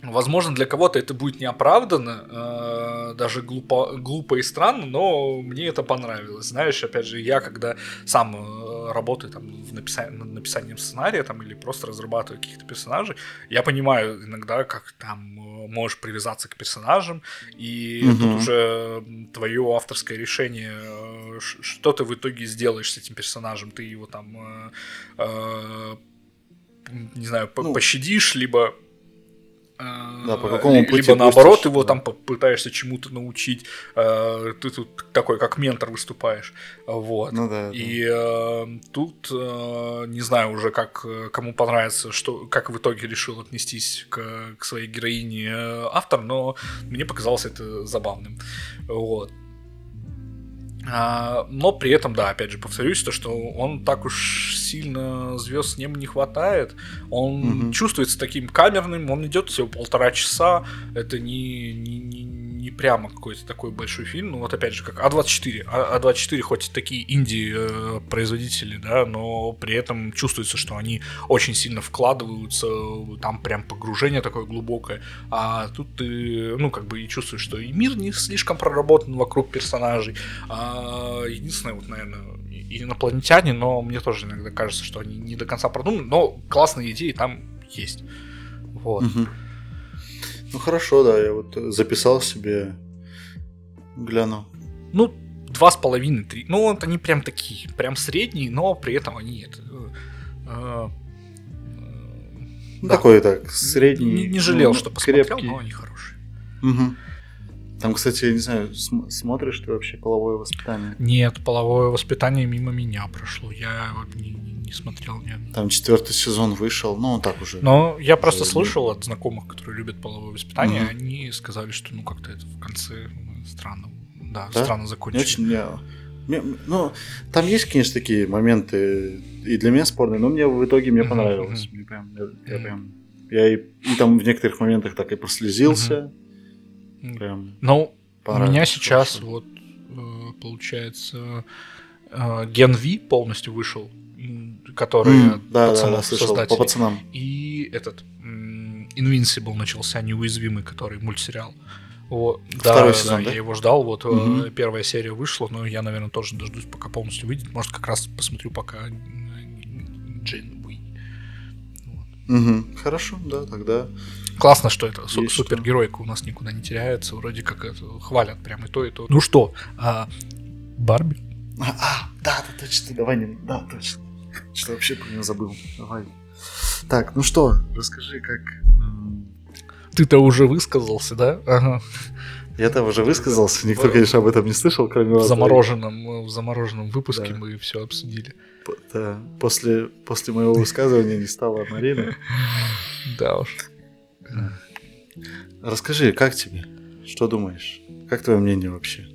Возможно, для кого-то это будет неоправданно, э, даже глупо, глупо и странно, но мне это понравилось. Знаешь, опять же, я когда сам э, работаю там, в написании, над написанием сценария там, или просто разрабатываю каких-то персонажей, я понимаю иногда, как там э, можешь привязаться к персонажам, и угу. тут уже твое авторское решение, что ты в итоге сделаешь с этим персонажем, ты его там, не знаю, ну, пощадишь, либо Да, по какому пути Либо наоборот пустишь, его да. там попытаешься чему-то научить, э, ты тут такой как ментор выступаешь, вот. Ну да, да. И э, тут э, не знаю уже, как кому понравится, что как в итоге решил отнестись к, к своей героине автор, но мне показалось это забавным, вот. А, но при этом, да, опять же, повторюсь, то, что он так уж сильно звезд с неба не хватает. Он Мгм. чувствуется таким камерным, он идет всего полтора часа. Это не, не, не, не прямо какой-то такой большой фильм. Ну, вот опять же, как А24. А- А24 хоть и такие инди-производители, да, но при этом чувствуется, что они очень сильно вкладываются, там прям погружение такое глубокое. А тут ты, ну, как бы и чувствуешь, что и мир не слишком проработан вокруг персонажей. А единственное, вот, наверное, инопланетяне, но мне тоже иногда кажется, что они не до конца продуманы, но классные идеи там есть. Вот. Мгм. Ну хорошо, да, я вот записал себе, гляну. Ну, два с половиной, три. Ну, вот они прям такие, прям средние, но при этом они это, э, Ну, Да. Такой так, средний. не, не жалел, ну, что посмотрел, крепкий. но они хорошие. Мгм. Там, кстати, я не знаю, см- смотришь ты вообще половое воспитание? Нет, половое воспитание мимо меня прошло. Я вот не, не- не смотрел одного. Там четвертый сезон вышел, ну, он так уже. Но я просто слышал от знакомых, которые любят половое воспитание, Мгм. они сказали, что ну как-то это в конце м, странно. Да, Да? странно Не закончили. очень мне- Ну, там есть, конечно, такие моменты и для меня спорные, но мне в итоге мне понравилось. мгм. Мне прям, я, я прям... Я и, и там в некоторых моментах так и прослезился. М. Прям Ну, у меня сейчас вот э, получается э, Ген V полностью вышел, который от да, да, пацанов, да, слышал, по пацанам. И этот Invincible начался, неуязвимый, который мультсериал. Вот, Второй да, сезон, да, да? я его ждал, вот Мгм. первая серия вышла, но я, наверное, тоже дождусь, пока полностью выйдет. Может, как раз посмотрю, пока э, Джейн Уи. Мгм. Хорошо, да, тогда. Классно, что это су- супергеройка у нас никуда не теряется, вроде как это хвалят прям и то, и то. Ну что, а, Барби? А, а, да, да, точно, давай не... Да, точно. Что вообще про него забыл. Давай. Так, ну что, расскажи, как... Ты-то уже высказался, да? Ага. Я-то уже высказался, никто, конечно, об этом не слышал, кроме В вас. замороженном, в замороженном выпуске Да. мы все обсудили. Да, после, после моего высказывания не стало Марины. Да уж. Расскажи, как тебе? Что думаешь? Как твое мнение вообще?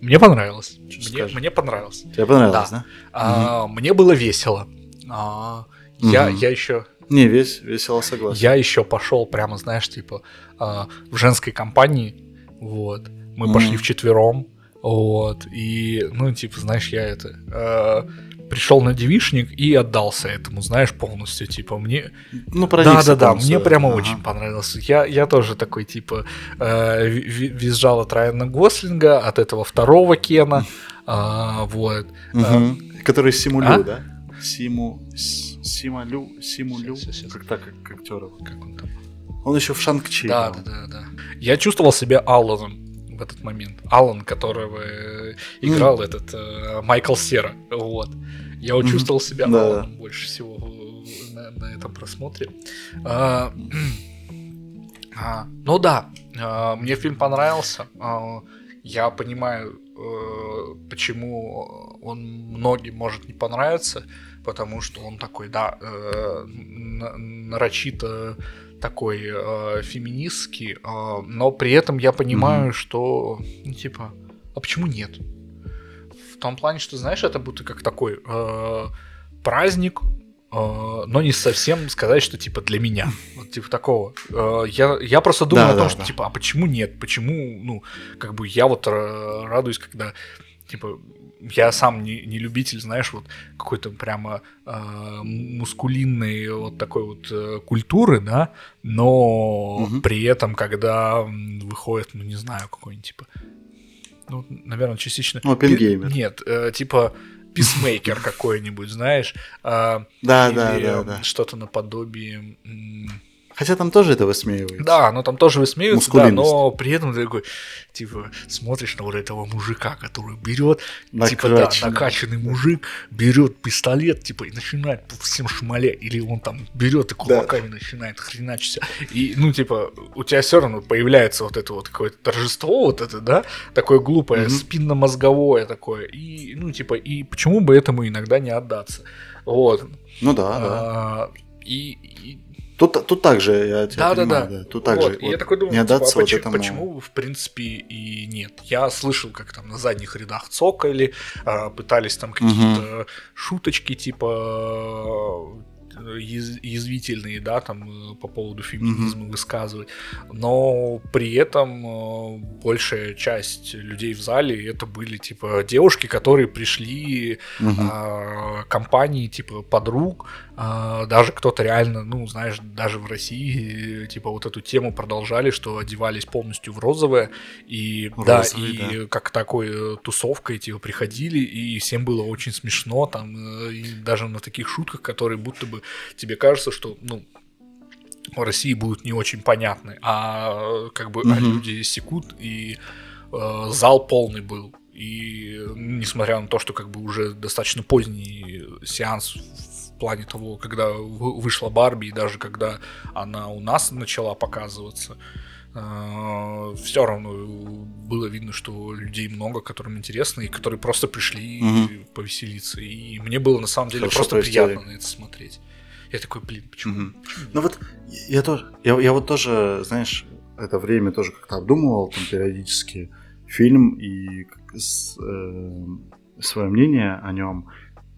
Мне понравилось. Мне, мне понравилось. Тебе понравилось, да? А, Мне было весело. А, Я, Мгм. я еще Не, весь, весело согласен. я еще пошел прямо, знаешь, типа а, в женской компании, вот. Мы Мгм. пошли вчетвером, вот. И, ну, типа, знаешь, я это а, пришел на девишник и отдался этому, знаешь, полностью, типа, мне... Ну, Да, да, да, мне прямо Ага. очень понравилось. Я, я тоже такой, типа, э, ви- ви- визжал от Райана Гослинга, от этого второго Кена, а, вот. Мгм. Который Симулю, А? да? Симу... Симулю? Щас. Как так, как актеров. Как он там? Он еще в Шанг-Чи. Да, да, да, да. Я чувствовал себя Алланом в этот момент. Аллан, которого э, играл этот э, Майкл Сера. Вот. Я Мгм. чувствовал себя Да, Алланом больше всего на, на этом просмотре. А, а, ну да, а, мне фильм понравился. А, я понимаю, э, почему он многим может не понравиться, потому что он такой, да, э, на- нарочито такой э, феминистский, э, но при этом я понимаю, что, ну, типа, а почему нет? В том плане, что, знаешь, это будто как такой э, праздник, э, но не совсем сказать, что типа для меня. Вот типа такого. Э, я, я просто думаю Да, о том, да, что да. типа, а почему нет? Почему, ну, как бы я вот радуюсь, когда типа я сам не, не любитель, знаешь, вот какой-то прямо э, мускулинной вот такой вот э, культуры, да, но Мгм. при этом, когда выходит, ну не знаю, какой-нибудь типа, ну, наверное, частично. Ну, Оппенгеймер. Пи- Нет, э, типа писмейкер какой-нибудь, знаешь, а, Да, да, да, да. что-то наподобие. м, Хотя там тоже это высмеивается. Да, но там тоже высмеиваются, да, но при этом ты такой, типа, смотришь на вот этого мужика, который берет, типа, да, Накачанный. мужик, берет пистолет, типа, и начинает по всем шмалять, или он там берет и кулаками начинает хреначить. И, ну, типа, у тебя все равно появляется вот это вот какое-то торжество, вот это, да, такое глупое, Мгм. спинномозговое такое. И, ну, типа, и почему бы этому иногда не отдаться? Вот. Ну да, да. А, и, и Тут, тут также, я тебя да, да, понимаю, да. да. Тут также Вот, вот я такой думаю, не типа, отдаться а вот почему, этому. почему, в принципе, и нет. Я слышал, как там на задних рядах цокали, а, пытались там какие-то шуточки, типа э, яз- язвительные, да, там э, по поводу феминизма высказывать, но при этом э, большая часть людей в зале это были типа девушки, которые пришли Мгм. а, компании типа подруг, а, даже кто-то реально, ну, знаешь, даже в России, типа, вот эту тему продолжали, что одевались полностью в розовое, и, да, Розовый, и как такой э, тусовкой, типа, приходили, и всем было очень смешно, там, э, и даже на таких шутках, которые будто бы тебе кажется, что, ну, в России будут не очень понятны, а э, как бы а Мгм. люди секут, и э, зал полный был. И несмотря на то, что как бы уже достаточно поздний сеанс в плане того, когда вы- вышла Барби, и даже когда она у нас начала показываться, все равно было видно, что людей много, которым интересно, и которые просто пришли Мгм. повеселиться. И мне было на самом деле Хорошо просто провести приятно на это смотреть. Я такой, блин, почему? Мгм. Ну вот я тоже, я, я вот тоже, знаешь, это время тоже как-то обдумывал там периодически фильм и свое мнение о нем.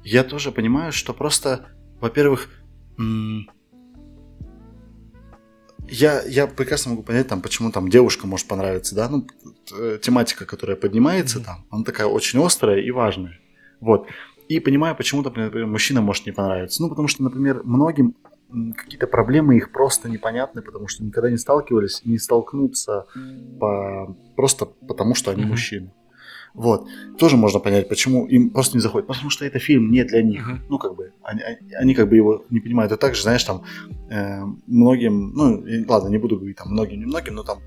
Я тоже понимаю, что просто, во-первых, я, я прекрасно могу понять, там, почему там девушка может понравиться, да, ну, т- тематика, которая поднимается там, она такая очень острая и важная. Вот. И понимаю, почему, например, мужчина может не понравиться. Ну, потому что, например, многим какие-то проблемы их просто непонятны, потому что никогда не сталкивались и не столкнутся по... просто потому, что они Мгм. мужчины. Вот. Тоже можно понять, почему им просто не заходит. Потому что это фильм не для них. Мгм. Ну, как бы, они, они- как бы его не понимают. И также, знаешь, там, э, многим, ну, ладно, не буду говорить там многим, не многим, но там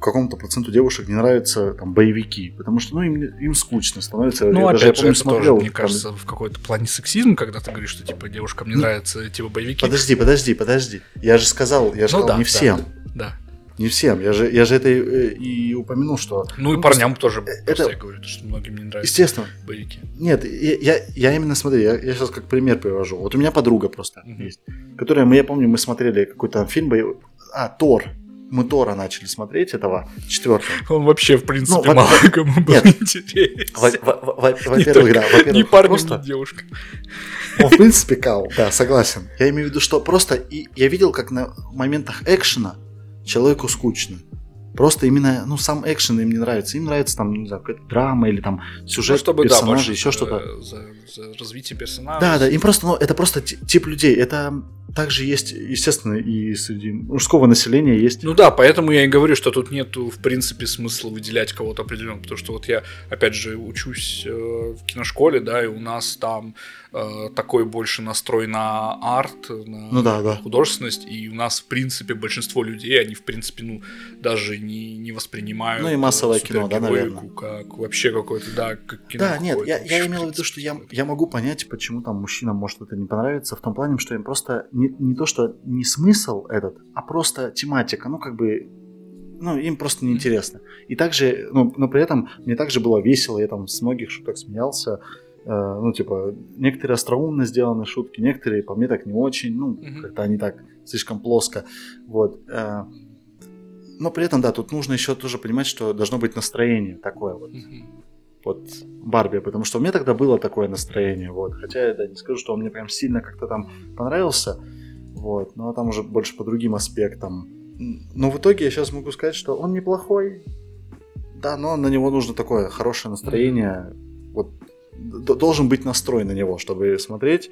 какому-то проценту девушек не нравятся там боевики, потому что, ну, им, им скучно становится. Ну, Я опять даже, я же, помню, это тоже, смотрел, мне там- кажется, в какой-то плане сексизм, когда ты говоришь, что, типа, девушкам не Ну, нравятся, типа, боевики. Подожди, подожди, подожди. Я же сказал, я же Ну сказал, да, не да. всем. Да. Не всем. Я же, я же это и, и упомянул, что... Ну, и Ну, парням тоже, это- просто я говорю, что многим не нравятся Естественно. боевики. Нет, я, я, я именно смотри, я, я сейчас как пример привожу. Вот у меня подруга просто Мгм. есть, которая, мы, я помню, мы смотрели какой-то фильм, боевой- а, Тор. Мы Тора начали смотреть, этого четвертого. Он вообще, в принципе, во- мало кому был нет. интересен. Во- во- во- Не Во-первых, да, во-первых, Ни парнем, просто ни девушкой. он, в принципе, кал, да, согласен. Я имею в виду, что просто и я видел, как на моментах экшена человеку скучно. Просто именно, ну, сам экшен им не нравится. Им нравится там, не знаю, какая-то драма или там сюжет Ну, чтобы, да, персонажа, больше еще что-то. За, за развитие персонажа. Да, да, им просто, ну, это просто ти- тип людей. Это также есть, естественно, и среди мужского населения есть. Ну да, поэтому я и говорю, что тут нету, в принципе, смысла выделять кого-то определенного, потому что вот я, опять же, учусь э, в киношколе, да, и у нас там э, такой больше настрой на арт, на Ну да, да. художественность, и у нас, в принципе, большинство людей, они, в принципе, ну, даже не, не воспринимают Ну и массовое э, кино, да, супергероику как вообще какое-то, да, как кино Да, нет, я, я имел в виду, что я, я могу понять, почему там мужчинам может это не понравиться, в том плане, что им просто не, не то, что не смысл этот, а просто тематика, ну, как бы, ну, им просто неинтересно. И также, ну, но при этом мне также было весело, я там с многих шуток смеялся, Э, ну, типа, некоторые остроумно сделаны шутки, некоторые по мне так не очень, ну, Мгм. как-то они так слишком плоско, вот. э. но при этом, да, тут нужно еще тоже понимать, что должно быть настроение такое вот Мгм. Вот Барби, потому что у меня тогда было такое настроение, вот, хотя я да, не скажу, что он мне прям сильно как-то там понравился, вот, но там уже больше по другим аспектам. Но в итоге я сейчас могу сказать, что он неплохой, да, но на него нужно такое хорошее настроение, вот, должен быть настрой на него, чтобы смотреть,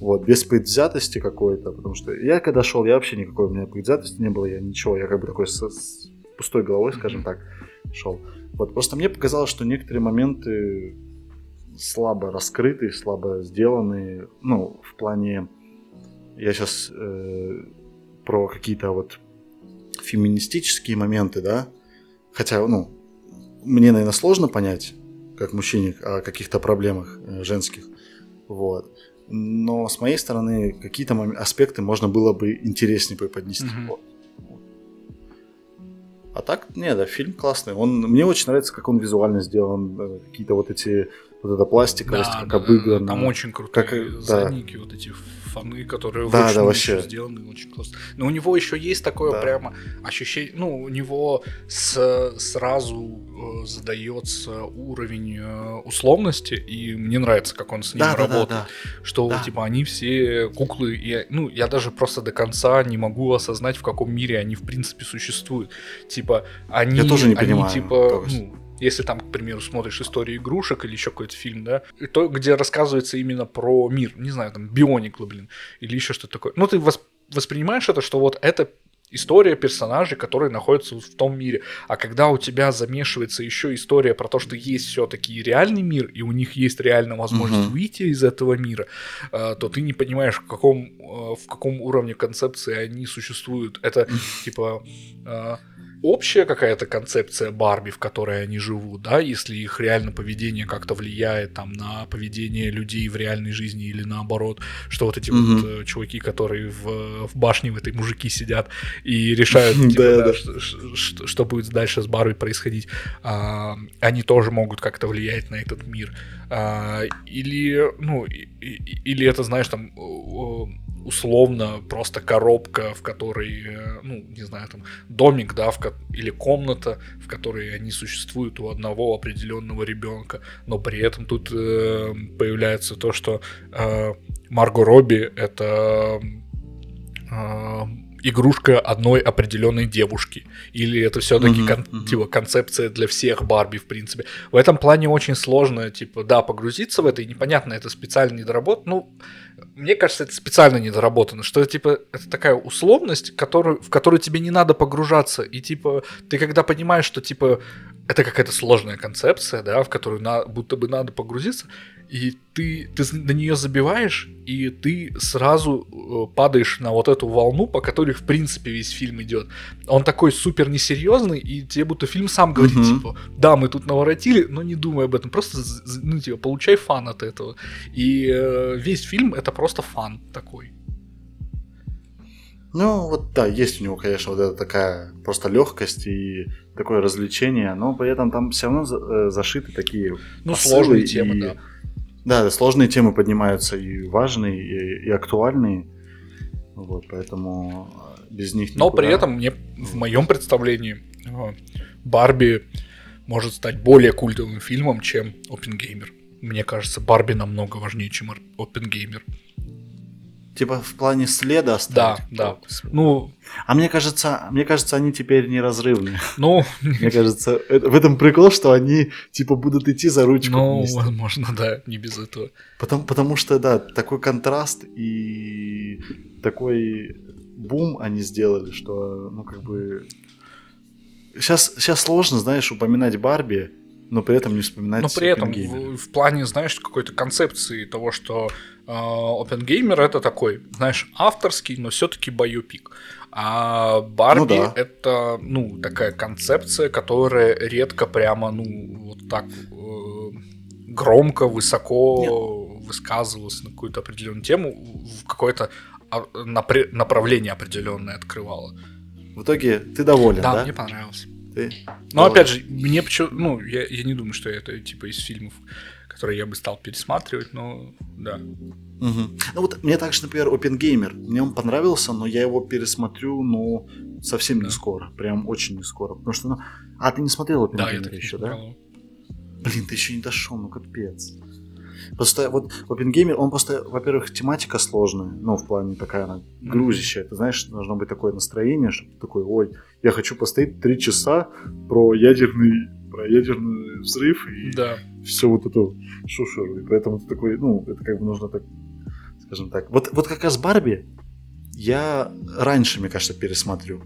вот, без предвзятости какой-то, потому что я когда шел, я вообще никакой у меня предвзятости не было, я ничего, я как бы такой с, с пустой головой, скажем так, шел. Вот, просто мне показалось, что некоторые моменты слабо раскрыты, слабо сделаны, ну, в плане, я сейчас про какие-то вот феминистические моменты, да, хотя, ну, мне, наверное, сложно понять, как мужчине, о каких-то проблемах э, женских, вот. Но с моей стороны какие-то аспекты можно было бы интереснее преподнести. Mm-hmm. А так, нет, да, фильм классный. Он, мне очень нравится, как он визуально сделан. Э, какие-то вот эти, вот эта пластиковость, да, как да, обыграна. Там очень крутые как, задники, да. вот эти фоны, которые да, да, вообще. сделаны очень классно. Но у него еще есть такое да. прямо ощущение, ну, у него с, сразу э, задается уровень э, условности, и мне нравится, как он с ним да, работает. Да, да, да. Что, да. типа, они все куклы, и, ну, я даже просто до конца не могу осознать, в каком мире они, в принципе, существуют. Типа, они, я тоже не они, понимаю, типа, ну, если там, к примеру, смотришь историю игрушек или еще какой-то фильм, да, то, где рассказывается именно про мир, не знаю, там, Бионикла, блин, или еще что-то такое. Ну, ты восп- воспринимаешь это, что вот это история персонажей, которые находятся в том мире. А когда у тебя замешивается еще история про то, что есть все-таки реальный мир, и у них есть реальная возможность угу. выйти из этого мира, э, то ты не понимаешь, в каком, э, в каком уровне концепции они существуют. Это типа э, общая какая-то концепция Барби, в которой они живут, да, если их реально поведение как-то влияет там на поведение людей в реальной жизни или наоборот, что вот эти mm-hmm. вот э, чуваки, которые в, в башне в этой мужики сидят и решают, типа, да, что, что будет дальше с Барби происходить, а, они тоже могут как-то влиять на этот мир. А, или, ну, или это, знаешь, там условно просто коробка, в которой, э, ну, не знаю, там, домик, да, в ко- или комната, в которой они существуют у одного определенного ребенка, но при этом тут э, появляется то, что э, Марго Робби это э, игрушка одной определенной девушки. Или это все-таки mm-hmm, кон- mm-hmm. типа концепция для всех Барби, в принципе. В этом плане очень сложно, типа, да, погрузиться в это, и непонятно, это специально недоработано. Ну, мне кажется, это специально недоработано, что типа это такая условность, которую, в которую тебе не надо погружаться. И типа, ты когда понимаешь, что типа это какая-то сложная концепция, да, в которую на, будто бы надо погрузиться, и ты, ты на нее забиваешь, и ты сразу э, падаешь на вот эту волну, по которой, в принципе, весь фильм идет. Он такой супер несерьезный, и тебе будто фильм сам говорит, угу. типа, да, мы тут наворотили, но не думай об этом, просто, ну, типа, получай фан от этого. И э, весь фильм это просто фан такой. Ну, вот да, есть у него, конечно, вот эта такая просто легкость и такое развлечение, но при этом там все равно э, зашиты такие ну, сложные и, темы, да. Да, сложные темы поднимаются и важные, и, и актуальные. Вот, поэтому без них никуда. Но при этом мне, в моем представлении, э, Барби может стать более культовым фильмом, чем Опенгеймер. Мне кажется, Барби намного важнее, чем Опенгеймер. Типа в плане следа оставить? Да, да. Ну, а мне кажется, мне кажется, они теперь неразрывны. Ну, мне кажется, в этом прикол, что они типа будут идти за ручку. Ну, вместе. возможно, да, не без этого. Потому, потому что, да, такой контраст и такой бум они сделали, что, ну, как бы... Сейчас, сейчас сложно, знаешь, упоминать Барби, но при этом не вспоминать Но при этом в, в плане, знаешь, какой-то концепции того, что э, OpenGamer это такой, знаешь, авторский, но все-таки байопик. А Барби ну, да. это, ну, такая концепция, которая редко прямо, ну, вот так э, громко, высоко Нет. высказывалась на какую-то определенную тему, в какое-то а, направление определенное открывала. В итоге ты доволен, да? Да, мне понравилось. Ты Но опять же, мне почему, ну, я, я не думаю, что это типа из фильмов, которые я бы стал пересматривать, но да. Угу. Ну вот мне также, например, Опенгеймер. Мне он понравился, но я его пересмотрю, ну, совсем да. не скоро. Прям очень не скоро. Потому что, ну... А, ты не смотрел Опенгеймер да, еще, да? Блин, ты еще не дошел, ну капец. Просто вот Опенгеймер, он просто, во-первых, тематика сложная, ну, в плане такая она грузящая. Ты знаешь, должно быть такое настроение, чтобы такой, ой, я хочу постоять три часа про ядерный, про ядерный взрыв и да. все вот это шушеру. И поэтому ты такой, ну, это как бы нужно так, скажем так. Вот, вот как раз Барби я раньше, мне кажется, пересмотрю.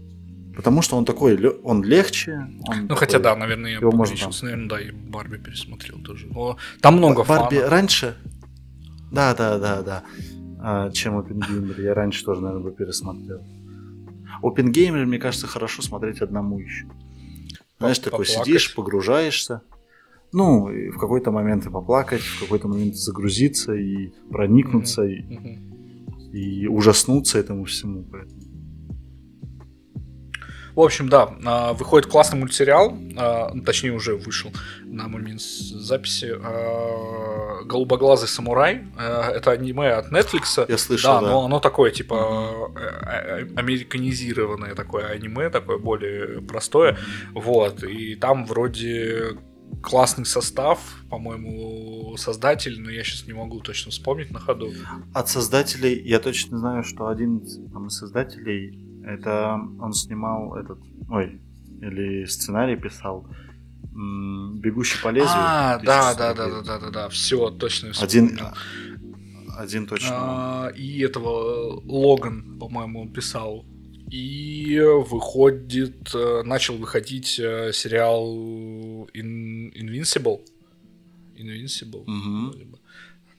Потому что он такой, он легче. Он ну, такой, хотя да, наверное, я можно там... наверное, да, и Барби пересмотрел тоже. Но там много Барби фанов. раньше? Да, да, да, да. А, чем Опенгеймер. Я раньше тоже, наверное, бы пересмотрел. Опенгеймер, мне кажется, хорошо смотреть одному еще. Знаешь, такой Поплакать. сидишь, погружаешься. Ну, и в какой-то момент и поплакать, в какой-то момент загрузиться и проникнуться, и, Мгм. и ужаснуться этому всему. Поэтому В общем, да, а, выходит классный мультсериал, а, ну, точнее уже вышел на момент записи. а, Голубоглазый самурай. Это аниме от Netflix. Я слышал, да, да. но оно такое, типа, э, э, американизированное такое аниме, такое более простое. Вот, и там вроде классный состав, по-моему, создатель, но я сейчас не могу точно вспомнить на ходу. От создателей, я точно знаю, что один там, из создателей, это он снимал этот, ой, или сценарий писал, «Бегущий по лезвию». А, да, да, да, 1949. да, да, да, да, все, точно Один, вспомнил. один точно. А, и этого э, Логан, по-моему, он писал. И выходит, э, начал выходить э, сериал In- Invincible. Invincible. Бы.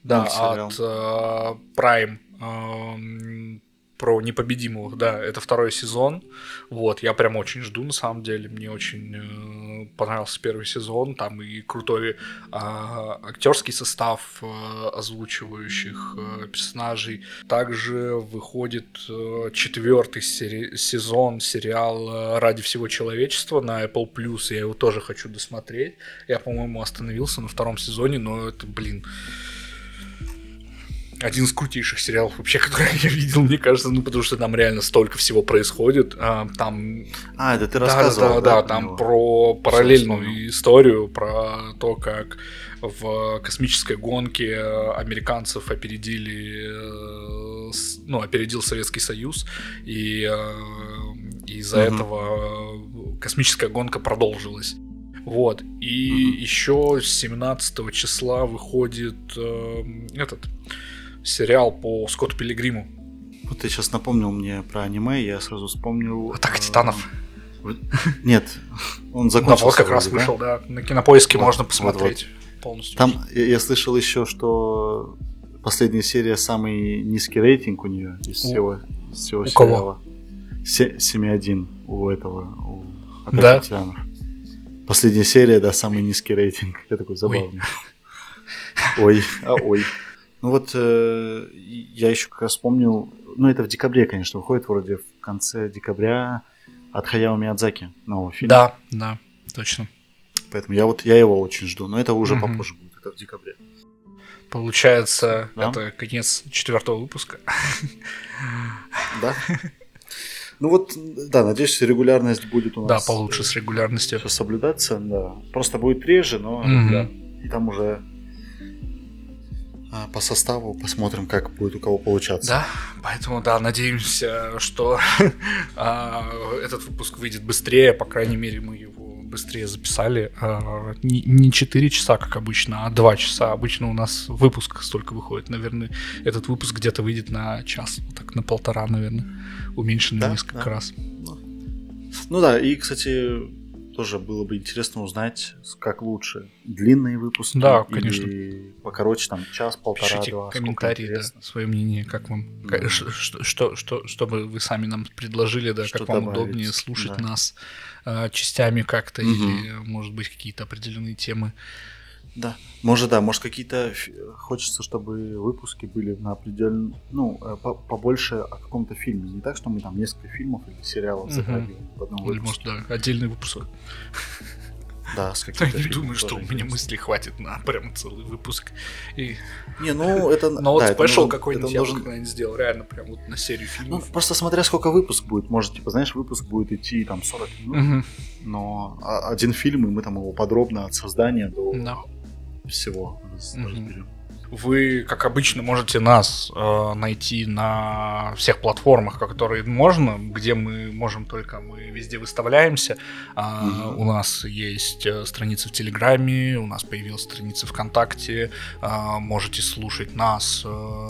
Да, от э, Prime. эм, про непобедимых, да, это второй сезон. Вот, я прям очень жду, на самом деле. Мне очень э, понравился первый сезон. Там и крутой а, актерский состав э, озвучивающих э, персонажей. Также выходит э, четвертый сери- сезон сериала «Ради всего человечества» на Apple+. Я его тоже хочу досмотреть. Я, по-моему, остановился на втором сезоне, но это, блин, один из крутейших сериалов вообще, который я видел, мне кажется, ну потому что там реально столько всего происходит. А, там А, это ты да, рассказывал, да, да, про там него? про параллельную историю, про то, как в космической гонке американцев опередили, э, ну, опередил Советский Союз, и э, из-за Мгм. этого космическая гонка продолжилась. Вот. И Мгм. еще с 17 числа выходит э, этот сериал по Скотту Пилигриму. Вот ты сейчас напомнил мне про аниме, я сразу вспомнил... Атака э, титанов. Нет, он закончился. вот как раз вышел, да. На кинопоиске можно посмотреть полностью. Там я, слышал еще, что последняя серия самый низкий рейтинг у нее из всего, из всего у кого? сериала. Се- 7.1 у этого, у Да? Титанов. Последняя серия, да, самый низкий рейтинг. Я такой забавный. Ой, а ой. Ну вот э, я еще как раз вспомнил, ну это в декабре, конечно, выходит вроде в конце декабря от Хаяо Миядзаки новый фильм. Да, да, точно. Поэтому я вот я его очень жду, но это уже Мгм. попозже будет, это в декабре. Получается, Да. это конец четвертого выпуска. Да. Ну вот, да, надеюсь, регулярность будет у Да, нас. получше с регулярностью. Соблюдаться, да. Просто будет реже, но Мгм. да. И там уже по составу посмотрим, как будет у кого получаться. Да, поэтому, да, надеемся, что а, этот выпуск выйдет быстрее, по крайней мере, мы его быстрее записали. А, Не не 4 часа, как обычно, а 2 часа. Обычно у нас выпуск столько выходит. Наверное, этот выпуск где-то выйдет на час, вот так на полтора, наверное. Уменьшенный Да, несколько да. раз. Ну да, и, кстати, тоже было бы интересно узнать, как лучше. Длинные выпуски Да, или конечно. покороче, там, час, полтора, Пишите два. комментарии, да, свое мнение, как вам, Да. ка- ш- что, что, что, чтобы вы сами нам предложили, да, Что как вам добавить, удобнее слушать да. нас а, частями как-то Мгм. или, может быть, какие-то определенные темы. Да. Может, да, может, какие-то хочется, чтобы выпуски были на определенном, ну, э, по- побольше о каком-то фильме. Не так, что мы там несколько фильмов или сериалов затрагиваем в одном Или, выпуске. может, да, отдельный выпуск. Да, с Я какими-то не думаю, что у меня мыслей хватит на прям целый выпуск. И... Не, ну, это... Но вот да, это спешл какой-нибудь я нужен- когда-нибудь сделал, реально, прям вот на серию Ну, фильмов. просто смотря сколько выпуск будет. Может, типа, знаешь, выпуск будет идти там 40 минут, но а- один фильм, и мы там его подробно от создания до. Всего раз- разберем. Вы, как обычно, можете нас э, найти на всех платформах, которые можно, где мы можем только, мы везде выставляемся. А, Мгм. У нас есть э, страница в Телеграме, у нас появилась страница ВКонтакте. А, можете слушать нас э,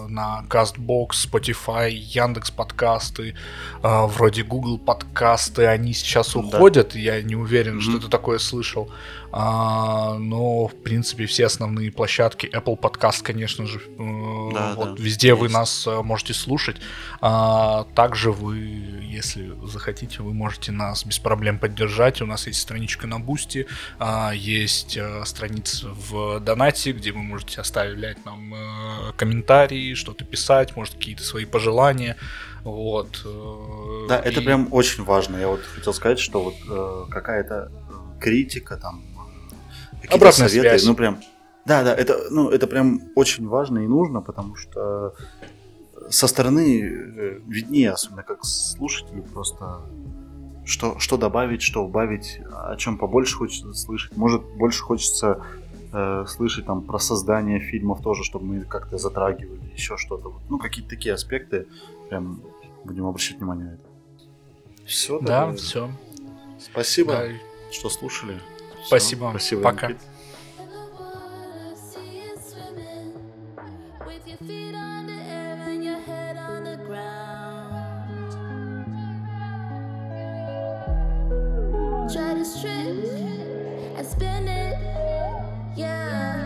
на CastBox, Spotify, Яндекс подкасты, а, вроде Google подкасты. Они сейчас Да. уходят, я не уверен, что Мгм. ты такое слышал. А, но, в принципе, все основные площадки, Apple Podcast, конечно же, э, да, вот да, везде есть. вы нас э, можете слушать. А, также вы, если захотите, вы можете нас без проблем поддержать. У нас есть страничка на Boosty, а, есть а, страница в Донате, где вы можете оставлять нам комментарии, что-то писать, может, какие-то свои пожелания. Вот. Да, и... это прям очень важно. Я вот хотел сказать, что вот э, какая-то критика там Обратная советы, связь. ну прям, да, да, это, ну, это прям очень важно и нужно, потому что со стороны э, виднее, особенно как слушателю, просто что, что добавить, что убавить, о чем побольше хочется слышать. Может, больше хочется э, слышать там про создание фильмов тоже, чтобы мы как-то затрагивали, еще что-то. Ну, какие-то такие аспекты, прям будем обращать внимание на это. Все, да, все. Спасибо, да. что слушали. Спасибо. Спасибо. Пока. Try to strip and spin it, yeah.